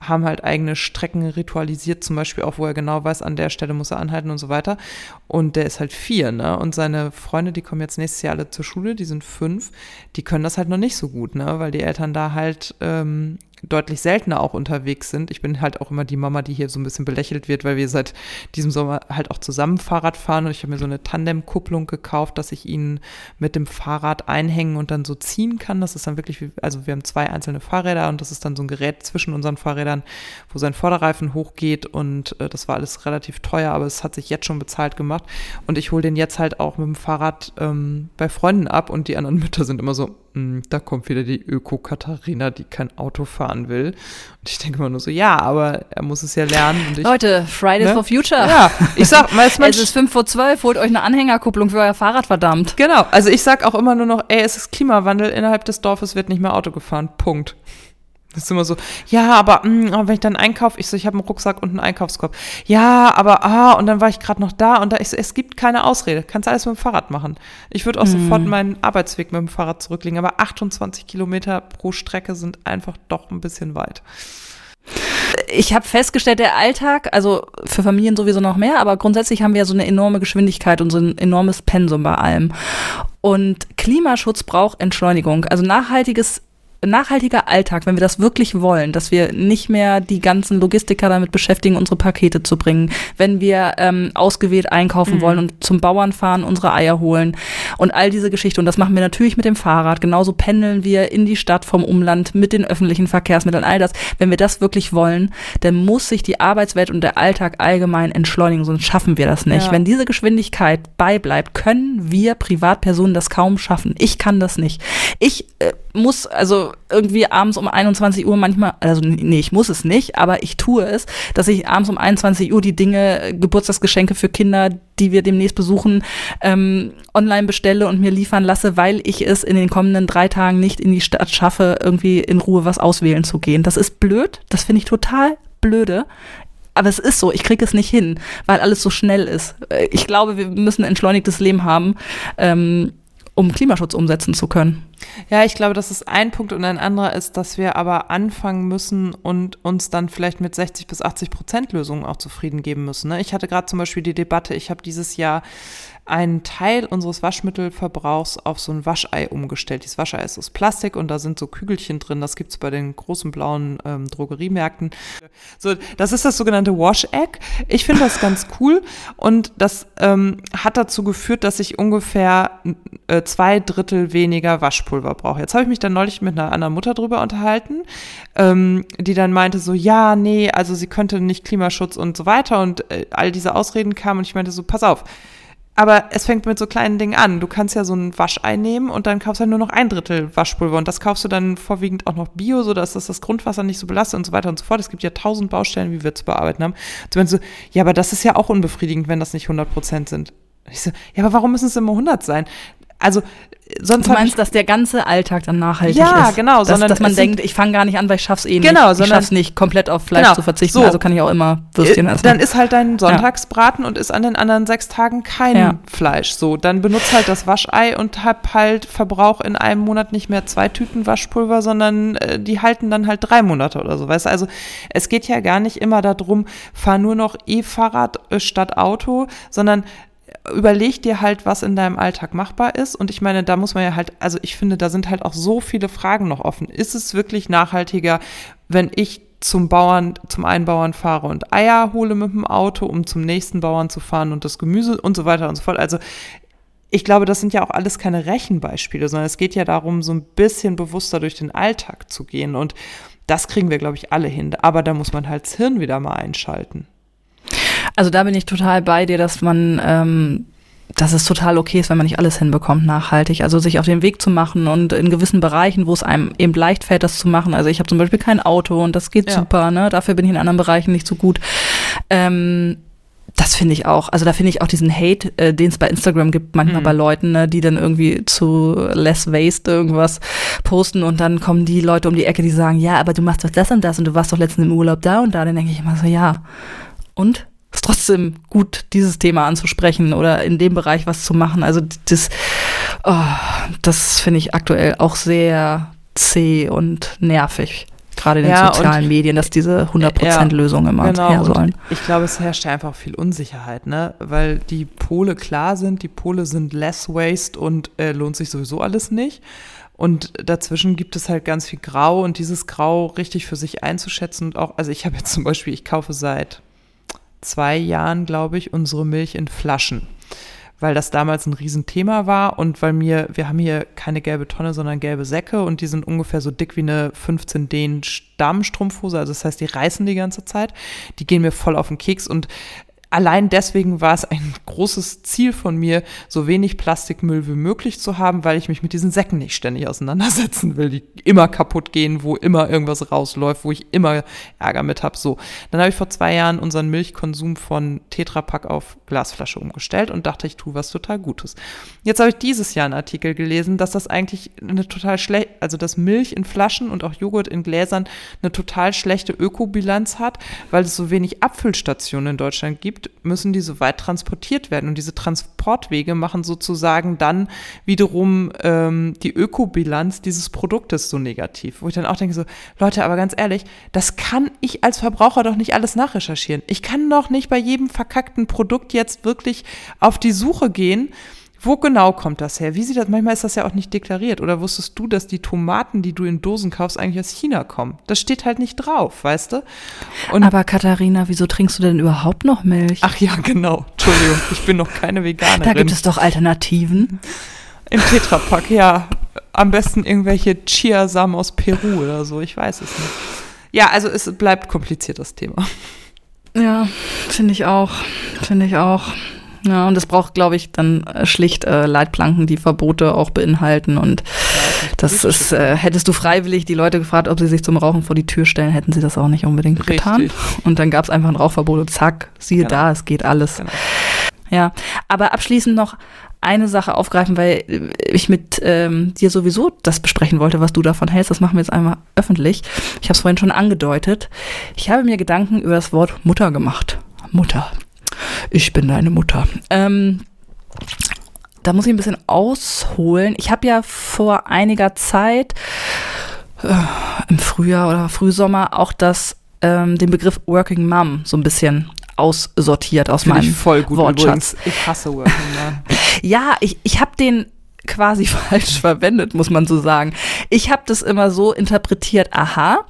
haben halt eigene Strecken ritualisiert, zum Beispiel auch, wo er genau weiß, an der Stelle muss er anhalten und so weiter. Und der ist halt vier, ne? Und seine Freunde, die kommen jetzt nächstes Jahr alle zur Schule, die sind fünf, die können das halt noch nicht so gut, ne? Weil die Eltern da halt ähm, deutlich seltener auch unterwegs sind. Ich bin halt auch immer die Mama, die hier so ein bisschen belächelt wird, weil wir seit diesem Sommer halt auch zusammen Fahrrad fahren und ich habe mir so eine Tandem-Kupplung gekauft, dass ich ihn mit dem Fahrrad einhängen und dann so ziehen kann. Das ist dann wirklich, wie, also wir haben zwei einzelne Fahrräder und das ist dann so ein Gerät zwischen unseren Fahrrädern, wo sein Vorderreifen hochgeht und äh, das war alles relativ teuer, aber es hat sich jetzt schon bezahlt gemacht und ich hole den jetzt halt auch mit dem Fahrrad ähm, bei Freunden ab und die anderen Mütter sind immer so, hm, da kommt wieder die Öko-Katharina, die kein Auto fahren will. Und ich denke immer nur so, ja, aber er muss es ja lernen. Ich, Leute, Fridays ne? for Future. Ja, ich sag, es ist 5 vor 12, holt euch eine Anhängerkupplung für euer Fahrrad, verdammt. Genau, also ich sag auch immer nur noch, ey, es ist Klimawandel, innerhalb des Dorfes wird nicht mehr Auto gefahren, Punkt. Ist immer so, ja, aber, mh, mm, wenn ich dann einkaufe, ich so, ich habe einen Rucksack und einen Einkaufskorb. Ja, aber, ah, und dann war ich gerade noch da und da, ich so, es gibt keine Ausrede. Kannst alles mit dem Fahrrad machen. Ich würde auch mhm. sofort meinen Arbeitsweg mit dem Fahrrad zurücklegen, aber 28 Kilometer pro Strecke sind einfach doch ein bisschen weit. Ich habe festgestellt, der Alltag, also für Familien sowieso noch mehr, aber grundsätzlich haben wir ja so eine enorme Geschwindigkeit und so ein enormes Pensum bei allem. Und Klimaschutz braucht Entschleunigung. Also nachhaltiges nachhaltiger Alltag, wenn wir das wirklich wollen, dass wir nicht mehr die ganzen Logistiker damit beschäftigen, unsere Pakete zu bringen, wenn wir ähm, ausgewählt einkaufen mhm. wollen und zum Bauern fahren, unsere Eier holen und all diese Geschichte. Und das machen wir natürlich mit dem Fahrrad. Genauso pendeln wir in die Stadt vom Umland mit den öffentlichen Verkehrsmitteln, all das. Wenn wir das wirklich wollen, dann muss sich die Arbeitswelt und der Alltag allgemein entschleunigen, sonst schaffen wir das nicht. Ja. Wenn diese Geschwindigkeit beibleibt, können wir Privatpersonen das kaum schaffen. Ich kann das nicht. Ich äh, muss also irgendwie abends um 21 Uhr manchmal, also nee, ich muss es nicht, aber ich tue es, dass ich abends um 21 Uhr die Dinge, Geburtstagsgeschenke für Kinder, die wir demnächst besuchen, ähm, online bestelle und mir liefern lasse, weil ich es in den kommenden drei Tagen nicht in die Stadt schaffe, irgendwie in Ruhe was auswählen zu gehen. Das ist blöd, das finde ich total blöde aber es ist so, ich kriege es nicht hin, weil alles so schnell ist. Äh, ich glaube, wir müssen ein entschleunigtes Leben haben. Ähm, um Klimaschutz umsetzen zu können. Ja, ich glaube, das ist ein Punkt und ein anderer ist, dass wir aber anfangen müssen und uns dann vielleicht mit 60 bis 80 Prozent Lösungen auch zufrieden geben müssen. Ne? Ich hatte gerade zum Beispiel die Debatte, ich habe dieses Jahr einen Teil unseres Waschmittelverbrauchs auf so ein Waschei umgestellt. Dieses Waschei ist aus Plastik und da sind so Kügelchen drin. Das gibt's bei den großen blauen ähm, Drogeriemärkten. So, das ist das sogenannte Wash Egg. Ich finde das ganz cool und das ähm, hat dazu geführt, dass ich ungefähr äh, zwei Drittel weniger Waschpulver brauche. Jetzt habe ich mich dann neulich mit einer anderen Mutter drüber unterhalten, ähm, die dann meinte so, ja, nee, also sie könnte nicht Klimaschutz und so weiter und äh, all diese Ausreden kamen und ich meinte so, pass auf, aber es fängt mit so kleinen Dingen an. Du kannst ja so ein Waschei nehmen und dann kaufst du halt nur noch ein Drittel Waschpulver und das kaufst du dann vorwiegend auch noch Bio, so dass das das Grundwasser nicht so belastet und so weiter und so fort. Es gibt ja tausend Baustellen, wie wir zu bearbeiten haben. Meinst so, ja, aber das ist ja auch unbefriedigend, wenn das nicht 100 Prozent sind. Ich so, ja, aber warum müssen es immer 100 sein? Also sonst du meinst, dass der ganze Alltag dann nachhaltig ja, ist. Ja, genau. Dass, sondern dass man denkt, ich fange gar nicht an, weil ich schaff's eh nicht. Genau, ich schaff's nicht, komplett auf Fleisch genau, zu verzichten. So. Also kann ich auch immer Würstchen essen. Dann ist halt dein Sonntagsbraten ja. und ist an den anderen sechs Tagen kein ja. Fleisch. So, dann benutzt halt das Waschei und hab halt Verbrauch in einem Monat nicht mehr zwei Tüten Waschpulver, sondern äh, die halten dann halt drei Monate oder so. Weißt du, also es geht ja gar nicht immer darum, fahr nur noch E-Fahrrad äh, statt Auto, sondern überleg dir halt, was in deinem Alltag machbar ist. Und ich meine, da muss man ja halt, also ich finde, da sind halt auch so viele Fragen noch offen. Ist es wirklich nachhaltiger, wenn ich zum Bauern, zum einen Bauern fahre und Eier hole mit dem Auto, um zum nächsten Bauern zu fahren und das Gemüse und so weiter und so fort. Also ich glaube, das sind ja auch alles keine Rechenbeispiele, sondern es geht ja darum, so ein bisschen bewusster durch den Alltag zu gehen. Und das kriegen wir, glaube ich, alle hin. Aber da muss man halt das Hirn wieder mal einschalten. Also da bin ich total bei dir, dass man, ähm, dass es total okay ist, wenn man nicht alles hinbekommt nachhaltig. Also sich auf den Weg zu machen und in gewissen Bereichen, wo es einem eben leicht fällt, das zu machen. Also ich habe zum Beispiel kein Auto und das geht ja. super, ne? Dafür bin ich in anderen Bereichen nicht so gut. Ähm, das finde ich auch. Also da finde ich auch diesen Hate, äh, den es bei Instagram gibt, manchmal mhm. bei Leuten, ne, die dann irgendwie zu Less Waste irgendwas posten und dann kommen die Leute um die Ecke, die sagen, ja, aber du machst doch das und das und du warst doch letztens im Urlaub da und da. Dann denke ich immer so, ja. Und? Ist trotzdem gut, dieses Thema anzusprechen oder in dem Bereich was zu machen. Also das, oh, das finde ich aktuell auch sehr zäh und nervig. Gerade in den ja, sozialen Medien, dass diese 100%-Lösungen ja, immer genau, her sollen. Ich glaube, es herrscht einfach viel Unsicherheit, ne? Weil die Pole klar sind, die Pole sind less waste und äh, lohnt sich sowieso alles nicht. Und dazwischen gibt es halt ganz viel Grau und dieses Grau richtig für sich einzuschätzen und auch, also ich habe jetzt zum Beispiel, ich kaufe seit zwei Jahren, glaube ich, unsere Milch in Flaschen. Weil das damals ein Riesenthema war und weil mir, wir haben hier keine gelbe Tonne, sondern gelbe Säcke und die sind ungefähr so dick wie eine 15 D Damenstrumpfhose, also das heißt, die reißen die ganze Zeit. Die gehen mir voll auf den Keks und allein deswegen war es ein großes Ziel von mir, so wenig Plastikmüll wie möglich zu haben, weil ich mich mit diesen Säcken nicht ständig auseinandersetzen will, die immer kaputt gehen, wo immer irgendwas rausläuft, wo ich immer Ärger mit habe. So, dann habe ich vor zwei Jahren unseren Milchkonsum von Tetrapack auf Glasflasche umgestellt und dachte, ich tue was total Gutes. Jetzt habe ich dieses Jahr einen Artikel gelesen, dass das eigentlich eine total schlecht, also dass Milch in Flaschen und auch Joghurt in Gläsern eine total schlechte Ökobilanz hat, weil es so wenig Abfüllstationen in Deutschland gibt gibt, müssen die so weit transportiert werden. Und diese Transportwege machen sozusagen dann wiederum ähm, die Ökobilanz dieses Produktes so negativ. Wo ich dann auch denke so, Leute, aber ganz ehrlich, das kann ich als Verbraucher doch nicht alles nachrecherchieren. Ich kann doch nicht bei jedem verkackten Produkt jetzt wirklich auf die Suche gehen wo genau kommt das her? Wie sieht das? Manchmal ist das ja auch nicht deklariert. Oder wusstest du, dass die Tomaten, die du in Dosen kaufst, eigentlich aus China kommen? Das steht halt nicht drauf, weißt du? Und Aber Katharina, wieso trinkst du denn überhaupt noch Milch? Ach ja, genau. Entschuldigung, ich bin noch keine Veganerin. Da gibt es doch Alternativen. Im Tetrapack, ja. Am besten irgendwelche Chiasamen aus Peru oder so. Ich weiß es nicht. Ja, also es bleibt kompliziert, das Thema. Ja, finde ich auch. Finde ich auch. Ja, und es braucht, glaube ich, dann äh, schlicht äh, Leitplanken, die Verbote auch beinhalten. Und ja, das ist, äh, hättest du freiwillig die Leute gefragt, ob sie sich zum Rauchen vor die Tür stellen, hätten sie das auch nicht unbedingt Richtig. getan. Und dann gab es einfach ein Rauchverbot und zack, siehe genau. da, es geht alles. Genau. Ja, aber abschließend noch eine Sache aufgreifen, weil ich mit ähm, dir sowieso das besprechen wollte, was du davon hältst. Das machen wir jetzt einmal öffentlich. Ich habe es vorhin schon angedeutet. Ich habe mir Gedanken über das Wort Mutter gemacht. Mutter ich bin deine Mutter. Ähm, da muss ich ein bisschen ausholen. Ich habe ja vor einiger Zeit äh, im Frühjahr oder Frühsommer auch das, ähm, den Begriff Working Mom so ein bisschen aussortiert aus Find meinem ich voll gut Wortschatz. Übrigens. Ich hasse Working Mom. ja, ich, ich habe den quasi falsch verwendet, muss man so sagen. Ich habe das immer so interpretiert, aha,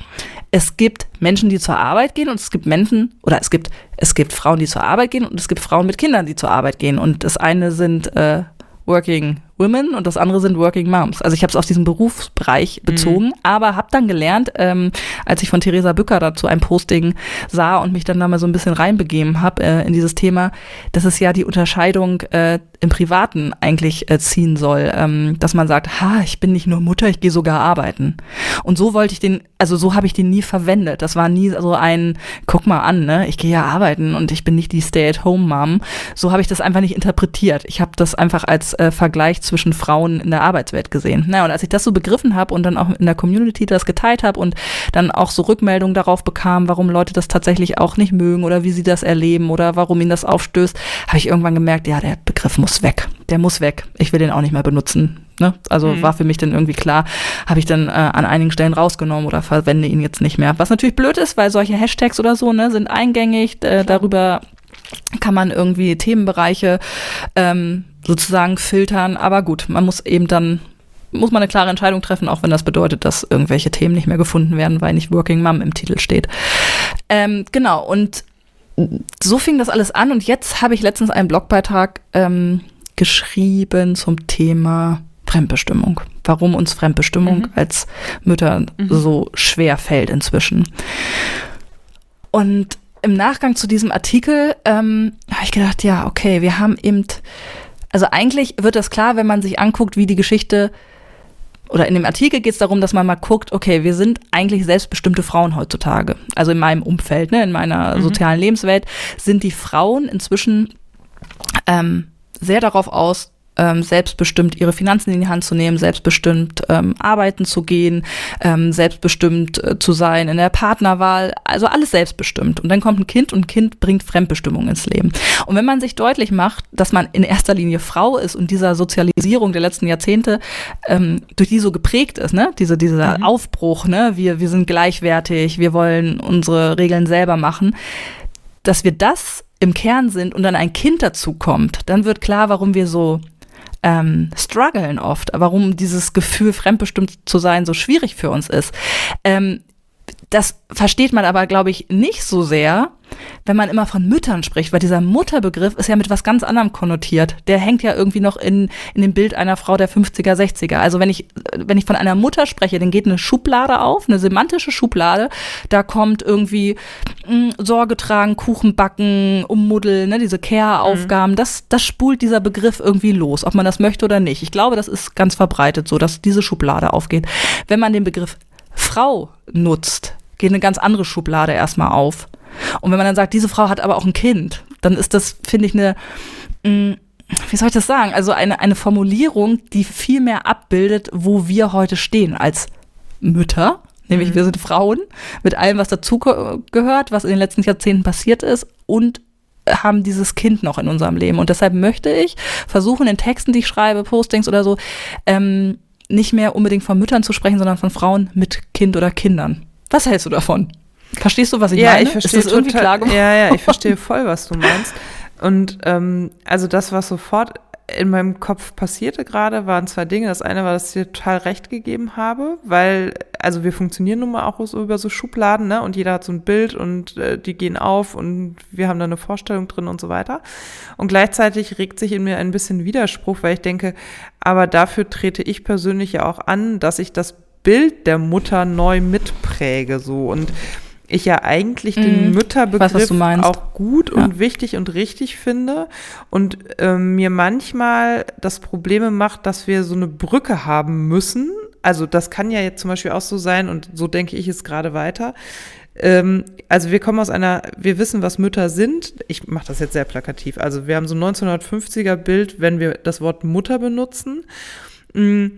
es gibt Menschen, die zur Arbeit gehen und es gibt Menschen oder es gibt es gibt Frauen, die zur Arbeit gehen und es gibt Frauen mit Kindern, die zur Arbeit gehen und das eine sind äh, Working Women und das andere sind Working Moms. Also ich habe es auf diesen Berufsbereich mhm. bezogen, mhm. aber habe dann gelernt, ähm, als ich von Theresa Bücker dazu ein Posting sah und mich dann da mal so ein bisschen reinbegeben habe äh, in dieses Thema, dass es ja die Unterscheidung äh, im Privaten eigentlich äh, ziehen soll, ähm, dass man sagt, ha, ich bin nicht nur Mutter, ich gehe sogar arbeiten. Und so wollte ich den, also so habe ich den nie verwendet. Das war nie so ein, guck mal an, ne, ich gehe ja arbeiten und ich bin nicht die Stay-at-home-Mom. So habe ich das einfach nicht interpretiert. Ich habe das einfach als äh, Vergleich zwischen Frauen in der Arbeitswelt gesehen. Na, und als ich das so begriffen habe und dann auch in der Community das geteilt habe und dann auch so Rückmeldungen darauf bekam, warum Leute das tatsächlich auch nicht mögen oder wie sie das erleben oder warum ihnen das aufstößt, habe ich irgendwann gemerkt, ja, der Begriff muss muss weg. Der muss weg. Ich will den auch nicht mehr benutzen. Ne? Also mhm. war für mich dann irgendwie klar, habe ich dann äh, an einigen Stellen rausgenommen oder verwende ihn jetzt nicht mehr. Was natürlich blöd ist, weil solche Hashtags oder so ne, sind eingängig. Äh, darüber kann man irgendwie Themenbereiche ähm, sozusagen filtern. Aber gut, man muss eben dann muss man eine klare Entscheidung treffen, auch wenn das bedeutet, dass irgendwelche Themen nicht mehr gefunden werden, weil nicht Working Mom im Titel steht. Ähm, genau, und so fing das alles an und jetzt habe ich letztens einen Blogbeitrag ähm, geschrieben zum Thema Fremdbestimmung. Warum uns Fremdbestimmung mhm. als Mütter mhm. so schwer fällt inzwischen. Und im Nachgang zu diesem Artikel ähm, habe ich gedacht, ja, okay, wir haben eben, also eigentlich wird das klar, wenn man sich anguckt, wie die Geschichte oder in dem Artikel geht es darum, dass man mal guckt, okay, wir sind eigentlich selbstbestimmte Frauen heutzutage. Also in meinem Umfeld, ne, in meiner mhm. sozialen Lebenswelt sind die Frauen inzwischen ähm, sehr darauf aus, ähm, selbstbestimmt ihre Finanzen in die Hand zu nehmen, selbstbestimmt ähm, arbeiten zu gehen, ähm, selbstbestimmt äh, zu sein in der Partnerwahl, also alles selbstbestimmt. Und dann kommt ein Kind und ein Kind bringt Fremdbestimmung ins Leben. Und wenn man sich deutlich macht, dass man in erster Linie Frau ist und dieser Sozialisierung der letzten Jahrzehnte ähm, durch die so geprägt ist, ne, diese dieser mhm. Aufbruch, ne, wir wir sind gleichwertig, wir wollen unsere Regeln selber machen, dass wir das im Kern sind und dann ein Kind dazu kommt, dann wird klar, warum wir so ähm, strugglen oft, warum dieses Gefühl, fremdbestimmt zu sein, so schwierig für uns ist. Ähm, das versteht man aber, glaube ich, nicht so sehr, wenn man immer von Müttern spricht, weil dieser Mutterbegriff ist ja mit was ganz anderem konnotiert. Der hängt ja irgendwie noch in, in dem Bild einer Frau der 50er, 60er. Also wenn ich, wenn ich von einer Mutter spreche, dann geht eine Schublade auf, eine semantische Schublade. Da kommt irgendwie mh, hm, Sorge tragen, Kuchen backen, ummuddeln, ne, diese Care-Aufgaben. Mhm. Das, das spult dieser Begriff irgendwie los, ob man das möchte oder nicht. Ich glaube, das ist ganz verbreitet so, dass diese Schublade aufgeht. Wenn man den Begriff Frau nutzt, geht eine ganz andere Schublade erstmal auf. Und wenn man dann sagt, diese Frau hat aber auch ein Kind, dann ist das, finde ich, eine, mm, wie soll ich das sagen? Also eine, eine Formulierung, die viel mehr abbildet, wo wir heute stehen als Mütter. Nämlich, mhm. wir sind Frauen mit allem, was dazugehört, was in den letzten Jahrzehnten passiert ist und haben dieses Kind noch in unserem Leben. Und deshalb möchte ich versuchen, in Texten, die ich schreibe, Postings oder so, ähm, nicht mehr unbedingt von Müttern zu sprechen, sondern von Frauen mit Kind oder Kindern. Was hältst du davon? Verstehst du, was ich ja, meine? Ich verstehe Ist das irgendwie total, klar Ja, ja, ich verstehe voll, was du meinst. Und ähm, also das, was sofort in meinem Kopf passierte gerade, waren zwei Dinge. Das eine war, dass ich dir total recht gegeben habe, weil, also wir funktionieren nun mal auch so über so Schubladen, ne? Und jeder hat so ein Bild und äh, die gehen auf und wir haben da eine Vorstellung drin und so weiter. Und gleichzeitig regt sich in mir ein bisschen Widerspruch, weil ich denke, aber dafür trete ich persönlich ja auch an, dass ich das Bild der Mutter neu mitpräge, so und ich ja eigentlich mhm. den Mütterbegriff weiß, auch gut ja. und wichtig und richtig finde und ähm, mir manchmal das Probleme macht, dass wir so eine Brücke haben müssen. Also das kann ja jetzt zum Beispiel auch so sein und so denke ich es gerade weiter. Ähm, also wir kommen aus einer, wir wissen, was Mütter sind. Ich mache das jetzt sehr plakativ. Also wir haben so ein 1950er Bild, wenn wir das Wort Mutter benutzen. Mhm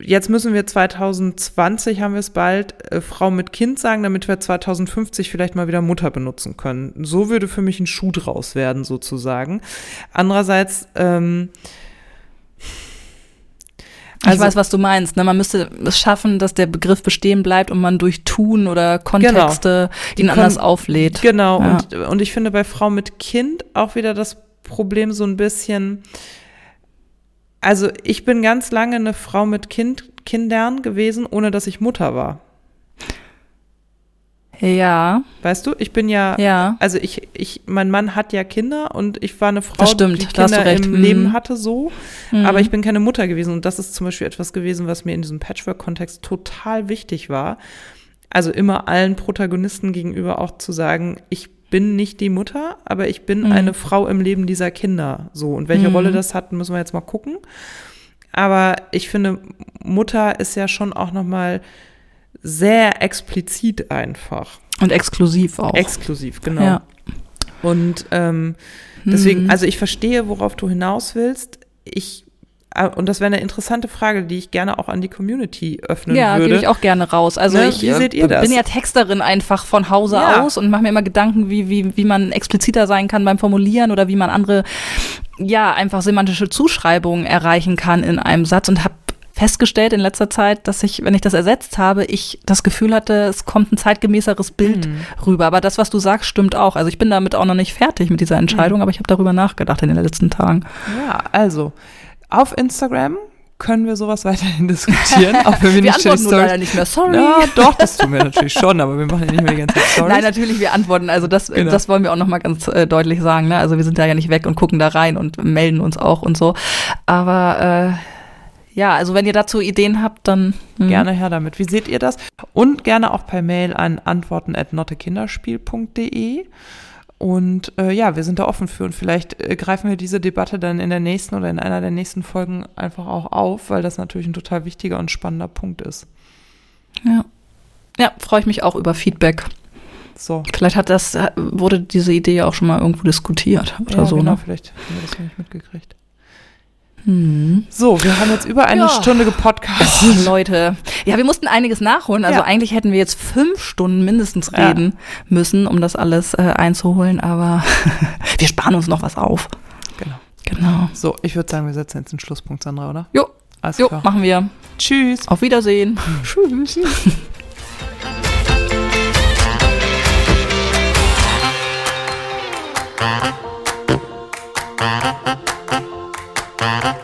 jetzt müssen wir 2020, haben wir es bald, äh, Frau mit Kind sagen, damit wir 2050 vielleicht mal wieder Mutter benutzen können. So würde für mich ein Schuh draus werden, sozusagen. Andererseits, ähm, also, ich weiß, was du meinst. Ne? Man müsste es schaffen, dass der Begriff bestehen bleibt und man durch Tun oder Kontexte genau. ihn anders auflädt. Genau. Ja. Und, und ich finde bei Frau mit Kind auch wieder das Problem so ein bisschen, also ich bin ganz lange eine Frau mit kind, Kindern gewesen, ohne dass ich Mutter war. Ja. Weißt du, ich bin ja, ja. also ich, ich, mein Mann hat ja Kinder und ich war eine Frau, stimmt, die Kinder im mhm. Leben hatte so, mhm. aber ich bin keine Mutter gewesen und das ist zum Beispiel etwas gewesen, was mir in diesem Patchwork-Kontext total wichtig war. Also immer allen Protagonisten gegenüber auch zu sagen, ich bin nicht die Mutter, aber ich bin Mhm. eine Frau im Leben dieser Kinder. So. Und welche Mhm. Rolle das hat, müssen wir jetzt mal gucken. Aber ich finde, Mutter ist ja schon auch nochmal sehr explizit einfach. Und exklusiv auch. Exklusiv, genau. Ja. Und ähm, deswegen, Mhm. also ich verstehe, worauf du hinaus willst. Ich und das wäre eine interessante Frage, die ich gerne auch an die Community öffnen Ja, würde. gebe ich auch gerne raus. Also Ne, ich bin ja Texterin einfach von Hause Ja. aus und mache mir immer Gedanken, wie, wie, wie man expliziter sein kann beim Formulieren oder wie man andere, ja, einfach semantische Zuschreibungen erreichen kann in einem Satz und habe festgestellt in letzter Zeit, dass ich, wenn ich das ersetzt habe, ich das Gefühl hatte, es kommt ein zeitgemäßeres Bild Mhm. rüber. Aber das, was du sagst, stimmt auch. Also ich bin damit auch noch nicht fertig mit dieser Entscheidung, Mhm. aber ich habe darüber nachgedacht in den letzten Tagen. Ja, also auf Instagram können wir sowas weiterhin diskutieren, auch wenn wir Wir nicht antworten nur leider nicht mehr. Sorry. Ja, doch, das tun wir natürlich schon, aber wir machen ja nicht mehr die ganze Zeit Stories. Nein, natürlich, wir antworten. Also das, Genau. das wollen wir auch nochmal ganz äh, deutlich sagen. Ne? Also wir sind da ja nicht weg und gucken da rein und melden uns auch und so. Aber äh, ja, also wenn ihr dazu Ideen habt, dann hm. Gerne her damit. Wie seht ihr das? Und gerne auch per Mail an antworten at nottekinderspiel.de. Und äh, ja, wir sind da offen für und vielleicht äh, greifen wir diese Debatte dann in der nächsten oder in einer der nächsten Folgen einfach auch auf, weil das natürlich ein total wichtiger und spannender Punkt ist. Ja, ja freue ich mich auch über Feedback. So. Vielleicht hat das, äh, wurde diese Idee ja auch schon mal irgendwo diskutiert oder ja, so. genau, Ne? vielleicht haben wir das noch nicht mitgekriegt. So, wir haben jetzt über eine ja. Stunde gepodcastet. Oh, Leute. Ja, wir mussten einiges nachholen. Also ja. eigentlich hätten wir jetzt fünf Stunden mindestens reden ja. müssen, um das alles äh, einzuholen, aber wir sparen uns noch was auf. Genau. Genau. So, ich würde sagen, wir setzen jetzt den Schlusspunkt, Sandra, oder? Jo. Alles jo, klar. machen wir. Tschüss. Auf Wiedersehen. Hm. Tschüss. Uh-huh.